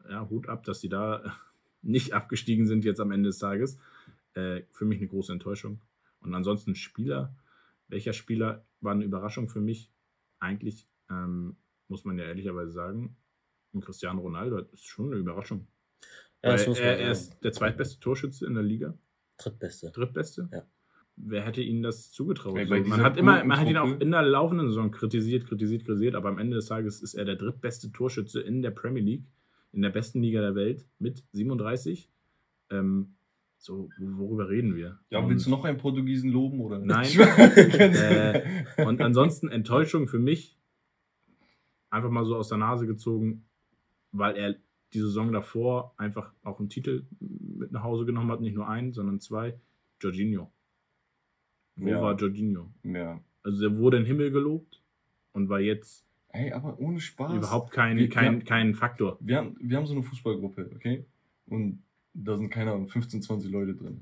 ja, Hut ab, dass sie da [LAUGHS] nicht abgestiegen sind jetzt am Ende des Tages. Äh, für mich eine große Enttäuschung. Und ansonsten Spieler. Welcher Spieler war eine Überraschung für mich? Eigentlich ähm, muss man ja ehrlicherweise sagen, Cristiano Ronaldo ist schon eine Überraschung.
Ja,
er, er ist der zweitbeste Torschütze in der Liga.
Drittbeste.
Drittbeste?
Ja.
Wer hätte ihnen das zugetraut?
Ey,
So, man hat immer, man hat ihn auch in der laufenden Saison kritisiert, kritisiert, kritisiert, aber am Ende des Tages ist er der drittbeste Torschütze in der Premier League, in der besten Liga der Welt mit 37. Ähm, so, worüber reden wir?
Ja,
Und-
willst du noch einen Portugiesen loben oder?
Nein. [LAUGHS] Äh, Und ansonsten Enttäuschung für mich, einfach mal so aus der Nase gezogen, weil er die Saison davor einfach auch einen Titel mit nach Hause genommen hat, nicht nur einen, sondern zwei. Jorginho. Wo
Ja.
war Jorginho?
ja.
Also der wurde in den Himmel gelobt und war jetzt
Ey, aber ohne Spaß.
überhaupt kein,
Wir-
kein,
wir-
kein Faktor.
Wir haben, wir haben so eine Fußballgruppe, okay? Und da sind keine Ahnung, 15, 20 Leute drin.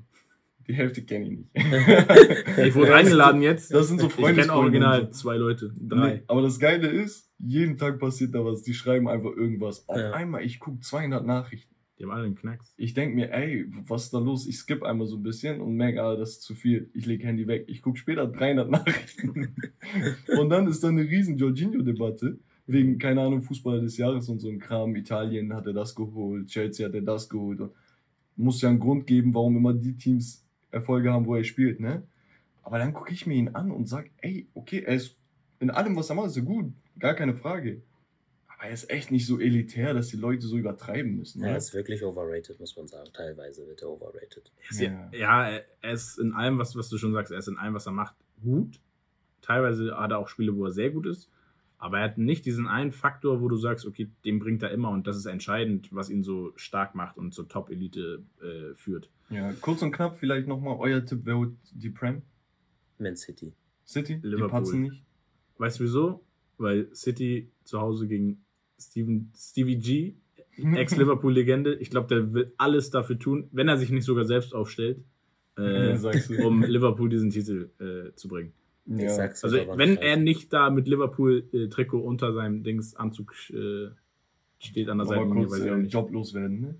Die Hälfte kenne ich nicht. [LAUGHS]
Ich wurde eingeladen jetzt.
Das sind so
Ich
Freunde.
kenne original zwei Leute, drei.
Nee, aber das Geile ist, jeden Tag passiert da was. Die schreiben einfach irgendwas. Auf
Ja.
einmal, ich gucke 200 Nachrichten.
Die haben alle einen Knacks.
Ich denke mir, ey, was ist da los? Ich skippe einmal so ein bisschen und merke, ah, das ist zu viel. Ich lege Handy weg. Ich gucke später 300 Nachrichten. [LAUGHS] und dann ist da eine riesen Jorginho-Debatte. Wegen, keine Ahnung, Fußballer des Jahres und so ein Kram. Italien hatte das geholt, Chelsea hatte das geholt. Und muss ja einen Grund geben, warum immer die Teams Erfolge haben, wo er spielt, ne? Aber dann gucke ich mir ihn an und sage, ey, okay, er ist in allem, was er macht, ist er gut. Gar keine Frage. Aber er ist echt nicht so elitär, dass die Leute so übertreiben müssen.
Er
ne?
ist wirklich overrated, muss man sagen. Teilweise wird er overrated.
Er ist
Ja.
ja, ja, er- ist in allem, was, was du schon sagst, er ist in allem, was er macht, gut. Teilweise hat er auch Spiele, wo er sehr gut ist. Aber er hat nicht diesen einen Faktor, wo du sagst, okay, den bringt er immer und das ist entscheidend, was ihn so stark macht und zur Top-Elite äh, führt.
Ja, kurz und knapp vielleicht nochmal euer Tipp, wer holt die Prem?
Man City.
City? Die
Liverpool.
patzen nicht?
Weißt du wieso? Weil City zu Hause gegen Steven, Stevie G, [LAUGHS] Ex-Liverpool-Legende, ich glaube, der will alles dafür tun, wenn er sich nicht sogar selbst aufstellt, [LAUGHS] äh, um Liverpool diesen Titel äh, zu bringen.
Ja.
Also wenn er nicht da mit Liverpool-Trikot unter seinem Dings Anzug äh, steht an der Seitenlinie,
kurz
weiß ich auch
äh,
nicht.
joblos werden, ne?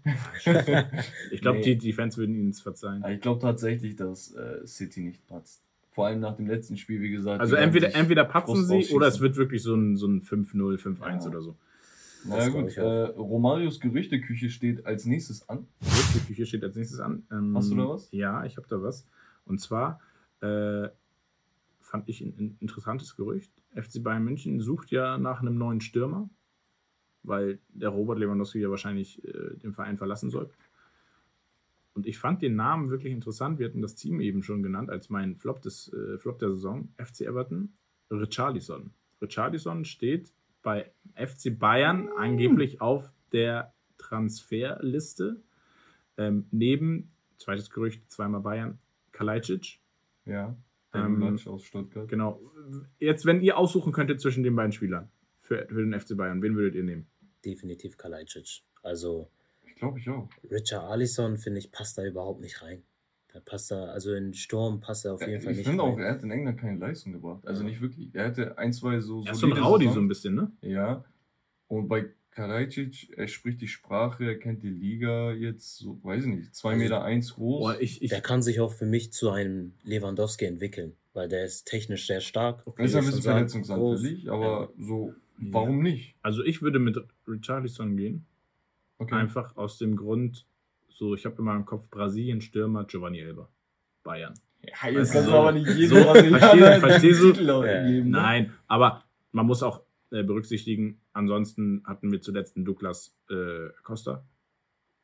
Ich glaube, [LAUGHS]
Nee.
die, die Fans würden ihnen es verzeihen.
Ja, Ich glaube tatsächlich, dass äh, City nicht patzt. Vor allem nach dem letzten Spiel, wie gesagt.
Also entweder, entweder patzen sie oder es wird wirklich so ein, so ein 5-0, 5-1
Ja.
oder so.
Na ja, gut, äh. Romarios Gerüchteküche steht als nächstes an.
Die Küche steht als nächstes an. Ähm,
Hast du da was?
Ja, ich habe da was. Und zwar äh, fand ich ein, ein interessantes Gerücht. FC Bayern München sucht ja nach einem neuen Stürmer, weil der Robert Lewandowski ja wahrscheinlich äh, den Verein verlassen soll. Und ich fand den Namen wirklich interessant. Wir hatten das Team eben schon genannt als mein Flop, des, äh, Flop der Saison. FC Everton, Richarlison. Richarlison steht bei FC Bayern angeblich auf der Transferliste. Ähm, neben, zweites Gerücht, zweimal Bayern, Kalajdzic.
Ja. Der
Ähm,
aus Stuttgart.
Genau. Jetzt, wenn ihr aussuchen könntet zwischen den beiden Spielern für, für den FC Bayern, wen würdet ihr nehmen?
Definitiv Kalajdzic. Also
glaube ich auch.
Richard Alisson, finde ich, passt da überhaupt nicht rein. Da passt er, also in Sturm passt er auf jeden
Ja,
Fall
ich
nicht
finde auch, er hat in England keine Leistung gebracht. Also
Ja.
nicht wirklich. Er hatte ein, zwei so
Er ist so ein Rowdy so ein bisschen, ne?
Ja. Und bei Karajic, er spricht die Sprache, er kennt die Liga jetzt, so, weiß ich nicht, 2
Also-
Meter eins groß.
Boah, ich, ich,
Der kann sich auch für mich zu einem Lewandowski entwickeln, weil der ist technisch sehr stark.
er ist ja ein bisschen verletzungsanfällig, aber so, warum nicht?
also ich würde mit Richarlison gehen.
Okay.
Einfach aus dem Grund, so, ich habe immer im Kopf Brasilien, Stürmer, Giovanni Elber. Bayern.
Ja,
jetzt
kannst du aber nicht jeden
so, verstehst- verstehst du?
Ja.
geben. ne?
Nein, aber man muss auch äh, berücksichtigen, ansonsten hatten wir zuletzt einen Douglas äh, Costa.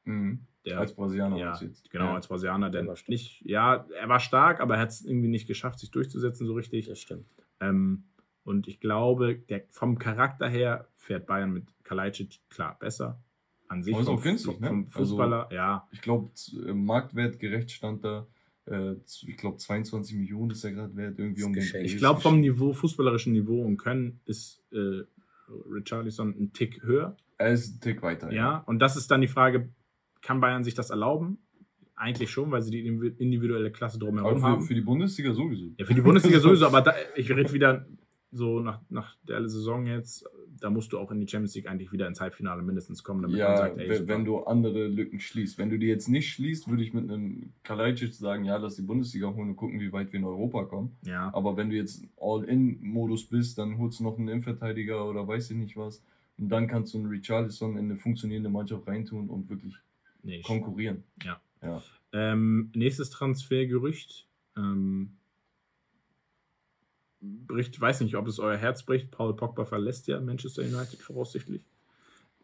Mhm.
Der,
Als Brasilianer
ja, genau,
Ja.
als Brasilianer, der
Der
nicht, ja, er war stark, aber er hat es irgendwie nicht geschafft, sich durchzusetzen so richtig.
Das stimmt.
Ähm, und ich glaube, der, vom Charakter her fährt Bayern mit Kalajdzic klar besser. An sich
Aber ist
vom,
auch günstig,
vom,
ne?
vom Fußballer, ja.
Ich glaube, marktwertgerecht stand da, äh, ich glaube, 22 Millionen ist er gerade wert, irgendwie um den.
Ich glaube, vom Niveau, fußballerischen Niveau und Können ist äh, Richarlison ein Tick höher.
Er ist ein Tick weiter.
Ja, und das ist dann die Frage, kann Bayern sich das erlauben? Eigentlich schon, weil sie die individuelle Klasse
Aber
drumherum
für,
haben.
für die Bundesliga sowieso.
ja, für die Bundesliga [LAUGHS] sowieso, aber da, ich rede wieder so nach, nach der Saison jetzt, da musst du auch in die Champions League eigentlich wieder ins Halbfinale mindestens kommen, damit man
Ja,
sagt, ey,
wenn,
super.
wenn du andere Lücken schließt. Wenn du die jetzt nicht schließt, würde ich mit einem Kalajdzic sagen, ja, lass die Bundesliga holen und gucken, wie weit wir in Europa kommen.
ja.
Aber wenn du jetzt All-In-Modus bist, dann holst du noch einen Innenverteidiger oder weiß ich nicht was. Und dann kannst du einen Richarlison in eine funktionierende Mannschaft reintun und wirklich
Nee,
konkurrieren.
Ähm, nächstes Transfergerücht. Ähm, bricht, weiß nicht, ob es euer Herz bricht. Paul Pogba verlässt ja Manchester United voraussichtlich.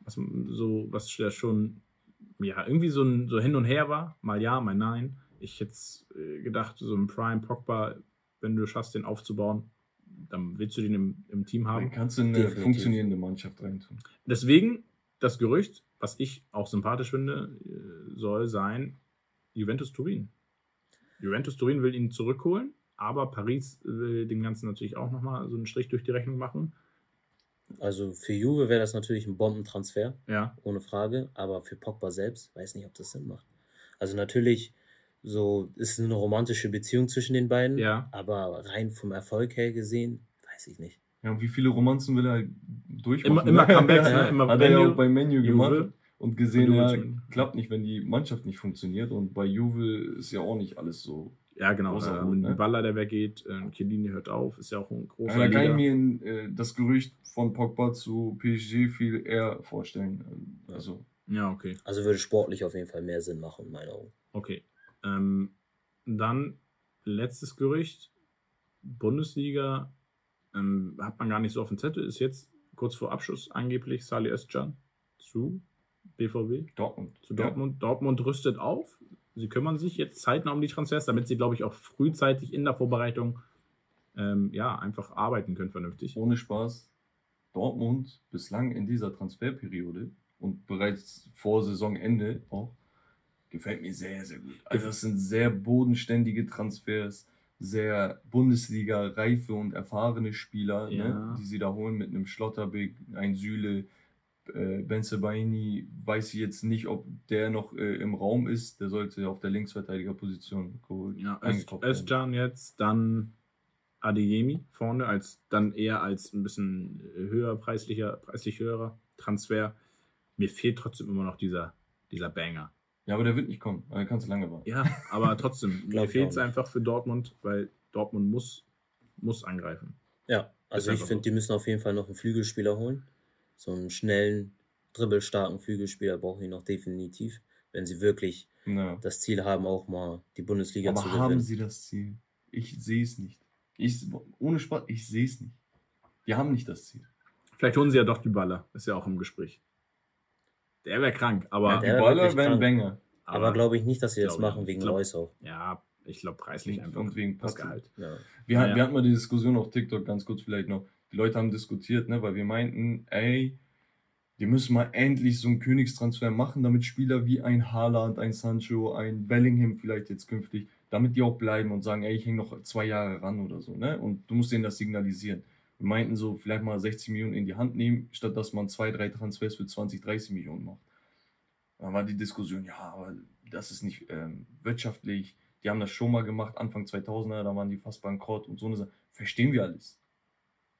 Was so, was ja schon ja, irgendwie so, ein, so hin und her war. Mal ja, mal nein. Ich hätte äh, gedacht, so ein Prime Pogba, wenn du schaffst, den aufzubauen, dann willst du den im, im Team haben.
Dann kannst du in eine
Definitiv.
funktionierende Mannschaft reintun.
Deswegen das Gerücht, was ich auch sympathisch finde, äh, soll sein Juventus Turin. Juventus Turin will ihn zurückholen, aber Paris will dem Ganzen natürlich auch nochmal so einen Strich durch die Rechnung machen.
Also für Juve wäre das natürlich ein Bombentransfer,
Ja,
ohne Frage. Aber für Pogba selbst weiß nicht, ob das Sinn macht. Also natürlich, so ist es eine romantische Beziehung zwischen den beiden.
ja.
Aber rein vom Erfolg her gesehen, weiß ich nicht.
Ja, und wie viele Romanzen will er halt durchmachen?
Immer, immer Comebacks,
Ja, [LAUGHS]
ne? Immer
Hat er ja
Menu,
auch bei Menu
Juve.
gemacht und gesehen,
Juve
ja, klappt nicht, wenn die Mannschaft nicht funktioniert. Und bei Juve ist ja auch nicht alles so.
Ja, genau. Äh,
Hut, ne?
Ein Baller, der weggeht, äh, Chiellini hört auf, ist ja auch ein großer
Ja, da kann ich mir äh, das Gerücht von Pogba zu PSG viel eher vorstellen. Also,
Ja, okay.
Also würde sportlich auf jeden Fall mehr Sinn machen, in meinen Augen.
Okay. Ähm, dann letztes Gerücht. Bundesliga ähm, hat man gar nicht so auf dem Zettel. Ist jetzt kurz vor Abschluss angeblich Salih Özcan zu BVB,
Dortmund.
zu Dortmund. Dortmund rüstet auf. Sie kümmern sich jetzt zeitnah um die Transfers, damit sie, glaube ich, auch frühzeitig in der Vorbereitung ähm, ja, einfach arbeiten können vernünftig.
Ohne Spaß. Dortmund bislang in dieser Transferperiode und bereits vor Saisonende auch, gefällt mir sehr, sehr gut. Also, das sind sehr bodenständige Transfers, sehr Bundesliga-reife und erfahrene Spieler,
Ja.
ne, die sie da holen mit einem Schlotterbeck, ein Süle. Äh, Benzebaini weiß ich jetzt nicht, ob der noch äh, im Raum ist. Der sollte auf der Linksverteidigerposition geholt,
Ja. Özcan jetzt, dann Adeyemi vorne, als dann eher als ein bisschen höher preislicher, preislich höherer Transfer. Mir fehlt trotzdem immer noch dieser, dieser Banger.
Ja, aber der wird nicht kommen. Da kannst du lange warten.
Ja, aber [LAUGHS] trotzdem, mir fehlt es einfach für Dortmund, weil Dortmund muss, muss angreifen.
Ja, also ich finde, die müssen auf jeden Fall noch einen Flügelspieler holen. So einen schnellen, dribbelstarken Flügelspieler brauchen die noch definitiv, wenn sie wirklich
Ja.
das Ziel haben, auch mal die Bundesliga
Aber
zu
haben
gewinnen.
sie das Ziel? Ich sehe es nicht. Ich, ohne Spaß, ich sehe es nicht. Die haben nicht das Ziel.
Vielleicht holen sie ja doch die Baller, ist ja auch im Gespräch. Der wäre krank, aber,
Ja, die Baller wären
krank.
Banger.
Aber glaube ich nicht, dass sie das
ich
machen wegen Reus auch.
ja, ich glaube preislich
Und-
einfach.
und wegen
das
Patzi.
Gehalt.
Ja.
Wir,
Naja.
wir hatten mal die Diskussion auf TikTok ganz kurz vielleicht noch. Die Leute haben diskutiert, ne, weil wir meinten, ey, die müssen mal endlich so einen Königstransfer machen, damit Spieler wie ein Haaland, ein Sancho, ein Bellingham vielleicht jetzt künftig, damit die auch bleiben und sagen, ey, ich hänge noch zwei Jahre ran oder so, ne? Und du musst denen das signalisieren. Wir meinten so, vielleicht mal 60 Millionen in die Hand nehmen, statt dass man zwei, drei Transfers für 20, 30 Millionen macht. Dann war die Diskussion, ja, aber das ist nicht ähm, wirtschaftlich. Die haben das schon mal gemacht, Anfang 2000er, da waren die fast bankrott und so eine Sache. Verstehen wir alles.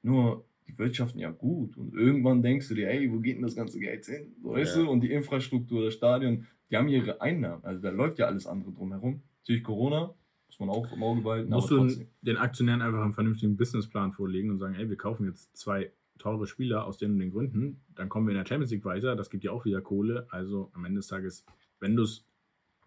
Nur, die wirtschaften ja gut. Und irgendwann denkst du dir, ey, wo geht denn das ganze Geld hin? So, weißt
Ja.
du? Und die Infrastruktur, das Stadion, die haben ihre Einnahmen. Also da läuft ja alles andere drumherum. Natürlich Corona, muss man auch im Auge behalten,
Musst du den Aktionären einfach einen vernünftigen Businessplan vorlegen und sagen, ey, wir kaufen jetzt zwei teure Spieler aus den und den Gründen, dann kommen wir in der Champions League weiter, das gibt ja auch wieder Kohle. Also am Ende des Tages, wenn du es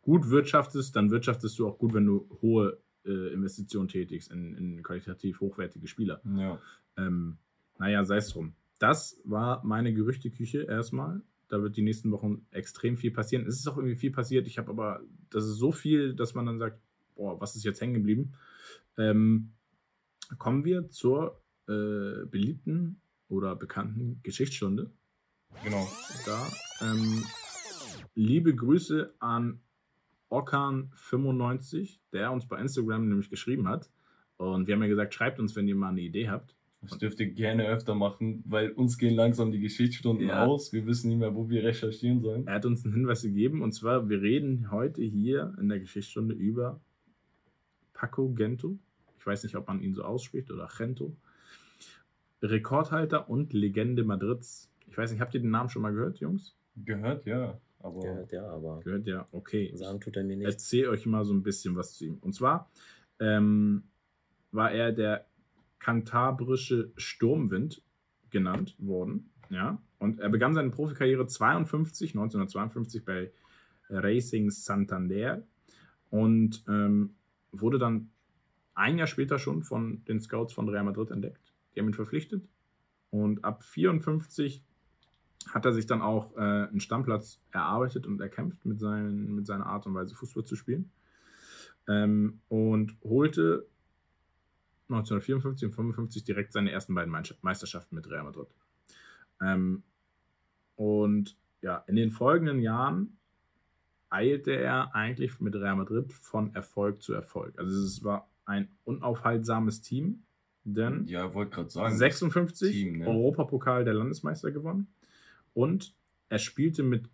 gut wirtschaftest, dann wirtschaftest du auch gut, wenn du hohe äh, Investitionen tätigst in, in qualitativ hochwertige Spieler.
Ja.
Ähm, naja, sei es drum. Das war meine Gerüchteküche erstmal. Da wird die nächsten Wochen extrem viel passieren. Es ist auch irgendwie viel passiert. Ich habe aber, das ist so viel, dass man dann sagt, boah, was ist jetzt hängen geblieben? Ähm, kommen wir zur äh, beliebten oder bekannten Geschichtsstunde.
Genau.
Da, ähm, liebe Grüße an Okan95, der uns bei Instagram nämlich geschrieben hat. Und wir haben ja gesagt, schreibt uns, wenn ihr mal eine Idee habt.
Das dürft ihr gerne öfter machen, weil uns gehen langsam die Geschichtsstunden
Ja.
aus. Wir wissen nicht mehr, wo wir recherchieren sollen.
Er hat uns einen Hinweis gegeben und zwar, wir reden heute hier in der Geschichtsstunde über Paco Gento. Ich weiß nicht, ob man ihn so ausspricht oder Gento. Rekordhalter und Legende Madrids. Ich weiß nicht, habt ihr den Namen schon mal gehört, Jungs?
Gehört, ja. Aber
Gehört, ja, aber
Gehört ja, okay.
sagen tut er mir nicht.
erzähle euch mal so ein bisschen was zu ihm. Und zwar ähm, war er der kantabrische Sturmwind genannt worden. Ja? Und er begann seine Profikarriere 52, 1952 bei Racing Santander und ähm, wurde dann ein Jahr später schon von den Scouts von Real Madrid entdeckt. Die haben ihn verpflichtet. Und ab 54 hat er sich dann auch äh, einen Stammplatz erarbeitet und erkämpft mit, seinen, mit seiner Art und Weise Fußball zu spielen. Ähm, und holte 1954 und 55 direkt seine ersten beiden Meister- Meisterschaften mit Real Madrid. Ähm, und ja, in den folgenden Jahren eilte er eigentlich mit Real Madrid von Erfolg zu Erfolg. Also es war ein unaufhaltsames Team, denn
ja, wollte gerade sagen.
56
Team, ne?
Europapokal der Landesmeister gewonnen und er spielte mit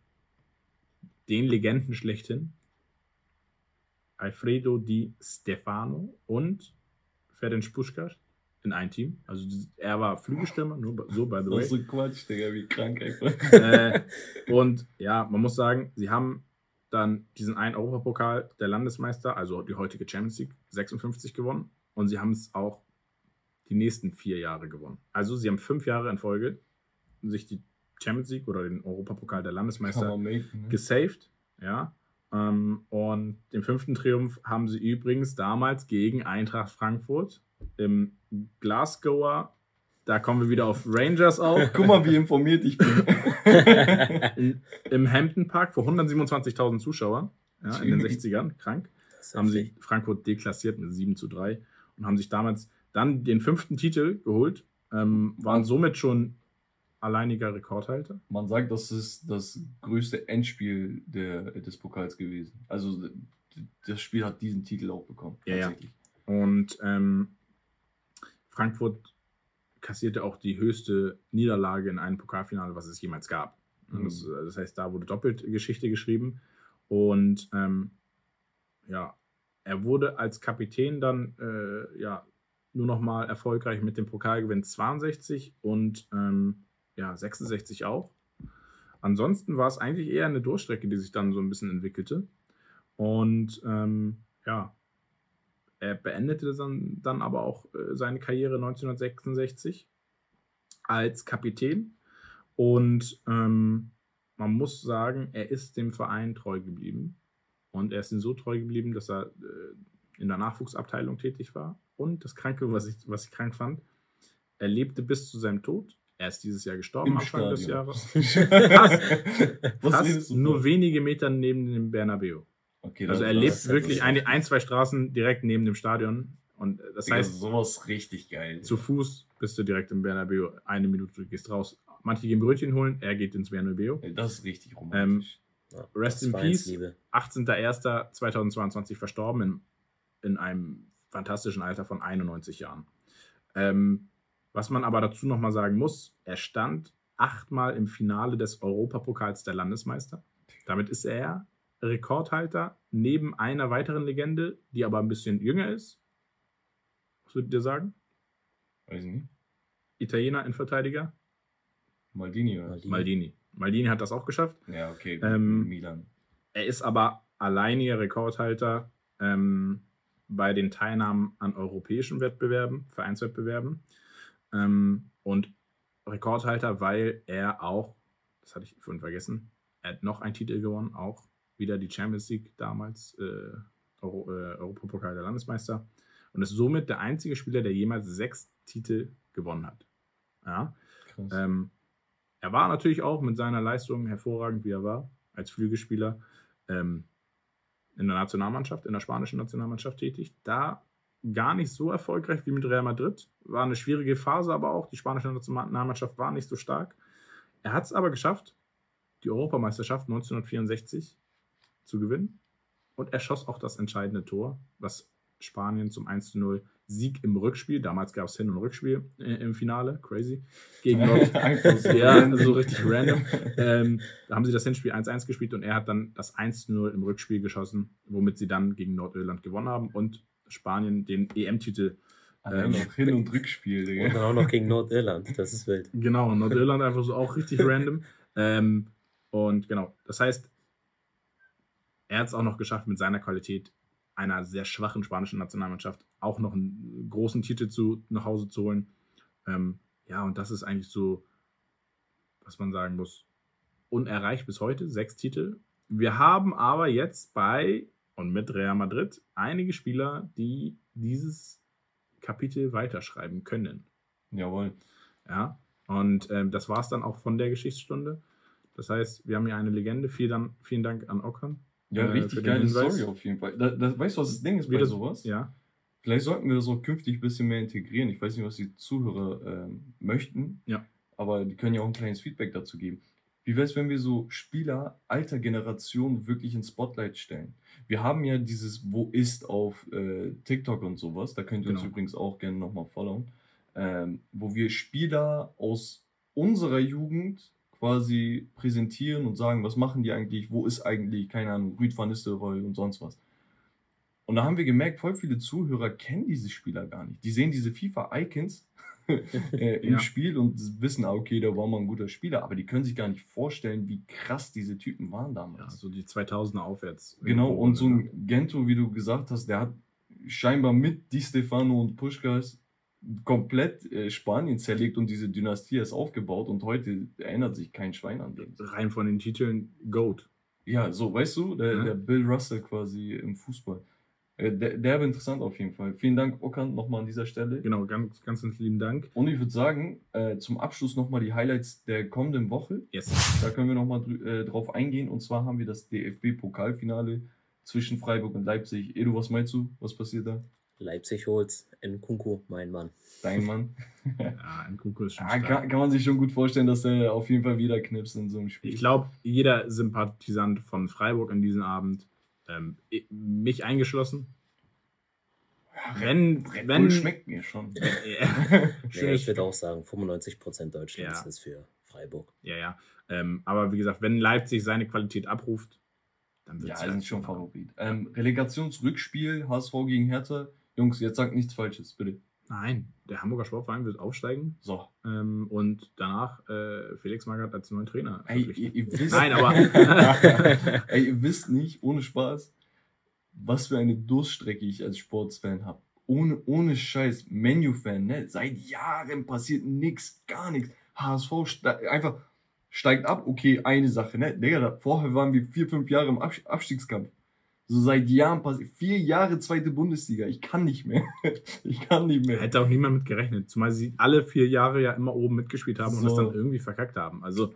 den Legenden schlechthin Alfredo Di Stefano und Ferenc Puskas in ein Team. Also er war Flügelstürmer, nur so by the way.
Das ist so Quatsch, Digga, wie krank einfach.
äh, und ja, man muss sagen, sie haben dann diesen einen Europapokal der Landesmeister, also die heutige Champions League, 56 gewonnen. Und sie haben es auch die nächsten vier Jahre gewonnen. Also sie haben fünf Jahre in Folge sich die Champions League oder den Europapokal der Landesmeister
machen, ne?
gesaved. Ja. Ähm, und den fünften Triumph haben sie übrigens damals gegen Eintracht Frankfurt im Glasgower. Da kommen wir wieder auf Rangers auf. [LAUGHS]
Guck mal, wie informiert ich bin.
in, [LAUGHS] Im Hampton Park vor 127.000 Zuschauern ja, in den 60ern, krank, haben sie Frankfurt deklassiert mit 7 zu 3 und haben sich damals dann den fünften Titel geholt, ähm, waren somit schon alleiniger Rekordhalter.
Man sagt, das ist das größte Endspiel der, des Pokals gewesen. Also das Spiel hat diesen Titel auch bekommen.
Ja, ja. Und ähm, Frankfurt kassierte auch die höchste Niederlage in einem Pokalfinale, was es jemals gab.
Mhm.
Das, das heißt, da wurde doppelt Geschichte geschrieben. Und ähm, ja, er wurde als Kapitän dann äh, ja, nur noch mal erfolgreich mit dem Pokalgewinn 62 und ähm, ja, 66 auch. Ansonsten war es eigentlich eher eine Durchstrecke, die sich dann so ein bisschen entwickelte. Und ähm, ja, er beendete dann, dann aber auch äh, seine Karriere 1966 als Kapitän. Und ähm, man muss sagen, er ist dem Verein treu geblieben. Und er ist ihm so treu geblieben, dass er äh, in der Nachwuchsabteilung tätig war. Und das Kranke, was ich, was ich krank fand, er lebte bis zu seinem Tod. Er ist dieses Jahr gestorben,
Im
Anfang des
Stadion.
Jahres.
Was [LAUGHS]
Fast
du
nur wenige Meter neben dem Bernabeu.
Okay,
Also er lebt wirklich ein, ein, zwei Straßen direkt neben dem Stadion. Und das
Digga,
heißt,
sowas richtig geil.
zu Fuß bist du direkt im Bernabeu. Eine Minute, du gehst raus. Manche gehen Brötchen holen, er geht ins Bernabeu.
Das ist richtig romantisch.
Ja,
Rest in
Vereinsliebe.
18.01.2022 verstorben in, in einem fantastischen Alter von 91 Jahren. Ähm, was man aber dazu nochmal sagen muss, er stand achtmal im Finale des Europapokals der Landesmeister. Damit ist er Rekordhalter neben einer weiteren Legende, die aber ein bisschen jünger ist. Was würdet ihr sagen?
Weiß ich nicht.
Italiener Innenverteidiger?
Maldini oder?
Maldini.
Maldini. Maldini hat das auch geschafft.
Ja, okay.
Ähm,
Milan.
Er ist aber alleiniger Rekordhalter ähm, bei den Teilnahmen an europäischen Wettbewerben, Vereinswettbewerben. Ähm, und Rekordhalter, weil er auch, das hatte ich vorhin vergessen, er hat noch einen Titel gewonnen, auch wieder die Champions League damals, äh, Euro, äh, Europapokal der Landesmeister. Und ist somit der einzige Spieler, der jemals sechs Titel gewonnen hat. Ja. Ähm, er war natürlich auch mit seiner Leistung hervorragend, wie er war, als Flügelspieler ähm, in der Nationalmannschaft, in der spanischen Nationalmannschaft tätig. Da gar nicht so erfolgreich wie mit Real Madrid. War eine schwierige Phase, aber auch die spanische Nationalmannschaft war nicht so stark. Er hat es aber geschafft, die Europameisterschaft 1964 zu gewinnen. Und er schoss auch das entscheidende Tor, was Spanien zum 1-0 Sieg im Rückspiel, damals gab es Hin- und Rückspiel äh, im Finale, crazy, gegen [LAUGHS] ja, so richtig random. Ähm, da haben sie das Hinspiel 1-1 gespielt und er hat dann das 1-0 im Rückspiel geschossen, womit sie dann gegen Nordirland gewonnen haben und Spanien den EM-Titel.
Noch Hin- und Rückspiel,
Und
Digga.
dann auch noch gegen Nordirland. Das ist wild.
Genau, Nordirland [LAUGHS] einfach so auch richtig random. Ähm, und genau, das heißt, er hat es auch noch geschafft, mit seiner Qualität einer sehr schwachen spanischen Nationalmannschaft auch noch einen großen Titel zu, nach Hause zu holen. Ähm, ja, und das ist eigentlich so, was man sagen muss, unerreicht bis heute, sechs Titel. Wir haben aber jetzt bei und mit Real Madrid einige Spieler, die dieses Kapitel weiterschreiben können.
Jawohl.
Ja, und ähm, das war es dann auch von der Geschichtsstunde. Das heißt, wir haben hier eine Legende. Vielen Dank, vielen Dank an Ockern.
Ja,
Äh,
richtig geile
Hinweis.
Story auf jeden Fall. Da, da, weißt du, was das Ding ist
Wie
bei
das-
sowas?
Ja,
Vielleicht sollten wir das auch künftig ein bisschen mehr integrieren. Ich weiß nicht, was die Zuhörer ähm, möchten.
Ja.
Aber die können ja auch ein kleines Feedback dazu geben. Wie wäre es, wenn wir so Spieler alter Generation wirklich ins Spotlight stellen? Wir haben ja dieses Wo ist auf äh, TikTok und sowas. Da könnt ihr uns
Genau.
übrigens auch gerne nochmal followen. Ähm, wo wir Spieler aus unserer Jugend quasi präsentieren und sagen, was machen die eigentlich, wo ist eigentlich, keine Ahnung, Rüd van Nistelrooy und sonst was. Und da haben wir gemerkt, voll viele Zuhörer kennen diese Spieler gar nicht. Die sehen diese FIFA-Icons [LAUGHS] im
Ja.
Spiel und wissen, ah, okay, der war mal ein guter Spieler, aber die können sich gar nicht vorstellen, wie krass diese Typen waren
Ja,
damals.
so die 2000er aufwärts.
genau, und so
ne?
ein Gento, wie du gesagt hast, der hat scheinbar mit Di Stefano und Puschkas komplett äh, Spanien zerlegt und diese Dynastie ist aufgebaut und heute erinnert sich kein Schwein an den.
Rein von den Titeln GOAT.
Ja, so, weißt du, der,
Ja.
der Bill Russell quasi im Fußball. Äh, Der, der war interessant auf jeden Fall. Vielen Dank, Okan, nochmal an dieser Stelle.
Genau, ganz, ganz, ganz lieben Dank.
Und ich würde sagen, äh, zum Abschluss nochmal die Highlights der kommenden Woche.
Yes.
Da können wir nochmal äh, drauf eingehen. Und zwar haben wir das DFB-Pokalfinale zwischen Freiburg und Leipzig. Edu, was meinst du? Was passiert da?
Leipzig holt's. Nkunku, mein Mann.
Dein Mann. [LAUGHS]
Ja, ein Kunku ist schon
ja,
stark.
kann, kann man sich schon gut vorstellen, dass er auf jeden Fall wieder knipst in so einem Spiel.
Ich glaube, jeder Sympathisant von Freiburg an diesem Abend, ähm, ich- mich eingeschlossen, wenn,
Red
wenn,
Bull schmeckt mir schon.
Ja, [LAUGHS]
Schönes,
ich würde auch sagen, 95% Deutschlands
Ja.
ist für Freiburg.
ja, ja. Ähm, aber wie gesagt, wenn Leipzig seine Qualität abruft, dann wird
Ja,
es
sind schon Favorit. Ähm, Relegationsrückspiel, HSV gegen Hertha. Jungs, jetzt sagt nichts Falsches, bitte.
Nein, der Hamburger Sportverein wird aufsteigen
So.
ähm, und danach äh, Felix Magath als neuen Trainer
Ey, ihr, ihr wisst,
Nein, aber [LAUGHS]
Ey, ihr wisst nicht, ohne Spaß, was für eine Durststrecke ich als Sportsfan habe. Ohne, ohne Scheiß, Menu-Fan, ne? Seit Jahren passiert nichts, gar nichts. HSV ste einfach steigt ab, okay, eine Sache, ne? Digga, da, vorher waren wir vier, fünf Jahre im Abs Abstiegskampf. So seit Jahren passiert, vier Jahre zweite Bundesliga. Ich kann nicht mehr. [LAUGHS] ich kann nicht mehr.
hätte auch niemand mit gerechnet. Zumal sie alle vier Jahre ja immer oben mitgespielt haben und
So.
es dann irgendwie verkackt haben. Also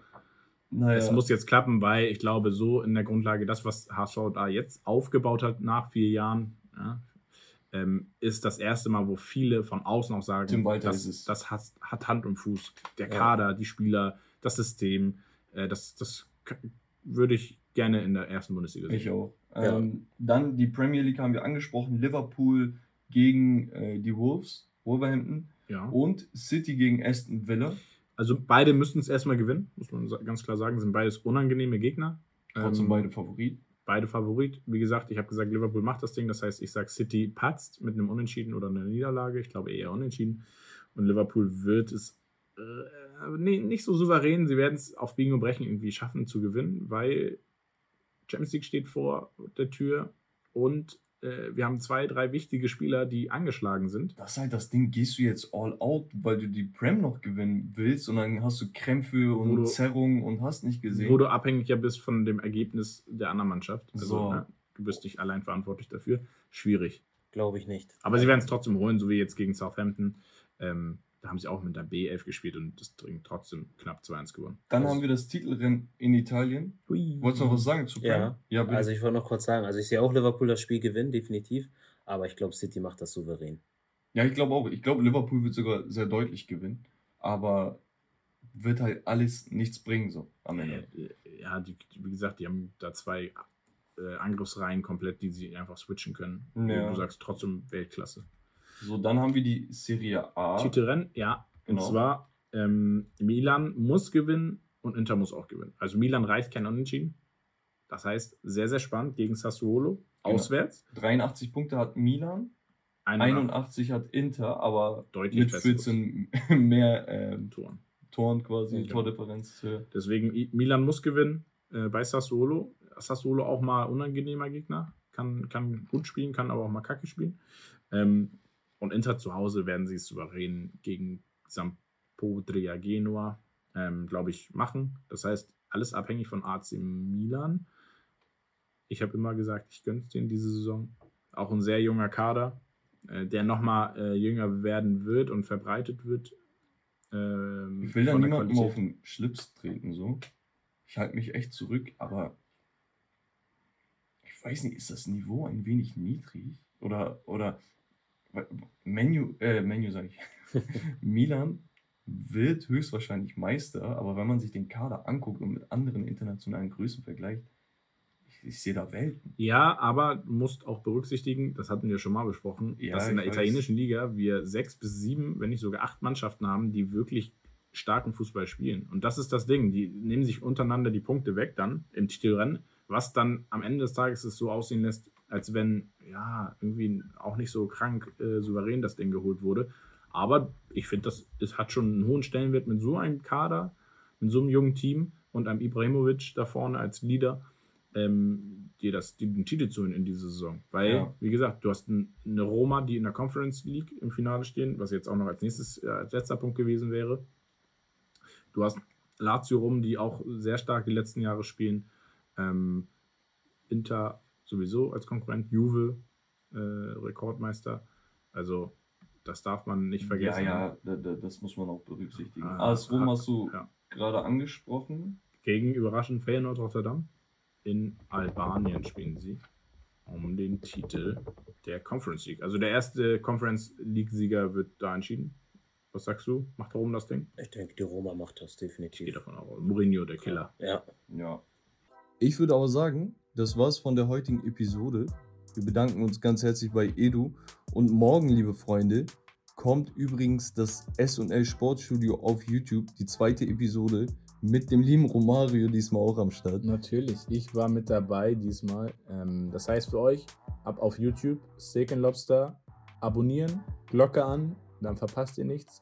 Naja,
es muss jetzt klappen, weil ich glaube, so in der Grundlage, das, was HSV da jetzt aufgebaut hat nach vier Jahren, ja, ähm, ist das erste Mal, wo viele von außen auch sagen, das, das hat, hat Hand und Fuß. Der
Ja.
Kader, die Spieler, das System, äh, das, das würde ich gerne in der ersten Bundesliga sehen.
Ich auch.
Ja.
Ähm, dann die Premier League haben wir angesprochen. Liverpool gegen äh, die Wolves, Wolverhampton.
Ja.
Und City gegen Aston Villa.
Also beide müssten es erstmal gewinnen, muss man ganz klar sagen. Sind beides unangenehme Gegner.
Trotzdem
Ähm,
beide Favorit.
beide Favorit. Wie gesagt, ich habe gesagt, Liverpool macht das Ding. Das heißt, ich sage, City patzt mit einem Unentschieden oder einer Niederlage. Ich glaube eher Unentschieden. Und Liverpool wird es äh, nee, nicht so souverän. Sie werden es auf Biegen und Brechen irgendwie schaffen zu gewinnen, weil Champions League steht vor der Tür und äh, wir haben zwei, drei wichtige Spieler, die angeschlagen sind.
Das ist halt das Ding, gehst du jetzt all out, weil du die Prem noch gewinnen willst und dann hast du Krämpfe und
du-
Zerrungen und hast nicht gesehen.
Wo du abhängiger bist von dem Ergebnis der anderen Mannschaft. Also,
So.
ne, du bist nicht allein verantwortlich dafür. Schwierig.
Glaube ich nicht.
Aber sie werden es trotzdem holen, so wie jetzt gegen Southampton. Ähm, da haben sie auch mit der B11 gespielt und das Ding trotzdem knapp 2-1 gewonnen.
dann
Also-
haben wir das Titelrennen in Italien.
Hui.
Wolltest du noch was sagen zu Prem?
Ja,
ja bitte.
Also ich wollte noch kurz sagen, also ich sehe auch Liverpool das Spiel gewinnen, definitiv. Aber ich glaube, City macht das souverän.
ja, ich glaube auch. Ich glaube, Liverpool wird sogar sehr deutlich gewinnen. Aber wird halt alles nichts bringen, so am Ende.
Äh, Ja, die, wie gesagt, die haben da zwei äh, Angriffsreihen komplett, die sie einfach switchen können.
Ja.
Du sagst trotzdem Weltklasse.
So, dann haben wir die Serie A.
Titelrennen, ja.
Genau.
Und zwar, ähm, Milan muss gewinnen und Inter muss auch gewinnen. Also Milan reicht kein Unentschieden. Das heißt, sehr, sehr spannend gegen Sassuolo.
Genau.
Auswärts.
83 Punkte hat Milan,
81
81 hat Inter, aber
Deutlich
mit
besseres.
14 [LAUGHS] mehr ähm,
Toren.
Toren quasi,
genau.
Tordifferenz. höher.
Deswegen, Milan muss gewinnen äh, bei Sassuolo. Sassuolo auch mal unangenehmer Gegner. Kann, kann gut spielen, kann aber auch mal kacke spielen. Ähm, und Inter zu Hause werden sie es souverän gegen Sampdoria Genua, ähm, glaube ich, machen. Das heißt, alles abhängig von AC Milan. Ich habe immer gesagt, ich gönne es denen diese Saison. Auch ein sehr junger Kader, äh, der nochmal äh, jünger werden wird und verbreitet wird. Ähm,
Ich will da niemandem
Qualität.
auf den Schlips treten, so. Ich halte mich echt zurück, aber ich weiß nicht, ist das Niveau ein wenig niedrig? Oder, oder Menu, äh, Menu sage ich. [LAUGHS] Milan wird höchstwahrscheinlich Meister, aber wenn man sich den Kader anguckt und mit anderen internationalen Größen vergleicht, ich, ich sehe da Welten.
Ja, aber du musst auch berücksichtigen, das hatten wir schon mal besprochen,
Ja,
dass in der
ich weiß.
italienischen Liga wir sechs bis sieben, wenn nicht sogar acht Mannschaften haben, die wirklich starken Fußball spielen. Und das ist das Ding. Die nehmen sich untereinander die Punkte weg dann im Titelrennen, was dann am Ende des Tages es so aussehen lässt, als wenn, ja, irgendwie auch nicht so krank äh, souverän das Ding geholt wurde. Aber ich finde, das es hat schon einen hohen Stellenwert mit so einem Kader, mit so einem jungen Team und einem Ibrahimovic da vorne als Leader, ähm, dir das, den Titel zu holen in dieser Saison. Weil,
Ja.
wie gesagt, du hast ein, eine Roma, die in der Conference League im Finale stehen, was jetzt auch noch als nächstes, äh, als letzter Punkt gewesen wäre. Du hast Lazio rum, die auch sehr stark die letzten Jahre spielen. Ähm, Inter sowieso als Konkurrent, Juve äh, Rekordmeister. Also das darf man nicht vergessen.
Ja, ja, da, da, das muss man auch berücksichtigen.
Ah,
AS Rom
hat-
hast du
ja.
gerade angesprochen.
Gegen überraschend Feyenoord Rotterdam. In Albanien spielen sie um den Titel der Conference League. Also der erste Conference League-Sieger wird da entschieden. Was sagst du? Macht Rom das Ding?
Ich denke, die Roma macht das
Ich gehe
definitiv.
davon aus. Mourinho, der Killer.
Ja.
Ja. Ich würde aber sagen, das war's von der heutigen Episode. Wir bedanken uns ganz herzlich bei Edu. Und morgen, liebe Freunde, kommt übrigens das S&L Sportstudio auf YouTube, die zweite Episode mit dem lieben Romario diesmal auch am Start.
Natürlich, ich war mit dabei diesmal. Ähm, das heißt für euch, ab auf YouTube, Steak and Lobster, abonnieren, Glocke an, dann verpasst ihr nichts.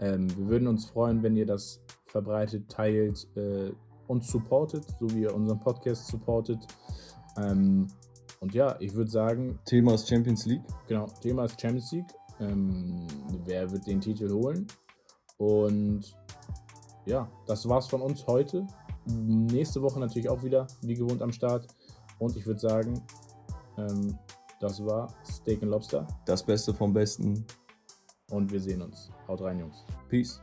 Ähm, wir würden uns freuen, wenn ihr das verbreitet, teilt, äh, uns supportet, so wie ihr unseren Podcast supportet. Ähm, und ja, ich würde sagen,
Thema ist Champions League.
genau, Thema ist Champions League. Ähm, wer wird den Titel holen? Und ja, das war's von uns heute. Nächste Woche natürlich auch wieder, wie gewohnt, am Start. Und ich würde sagen, ähm, das war Steak and Lobster.
Das Beste vom Besten.
Und wir sehen uns. Haut rein, Jungs.
Peace.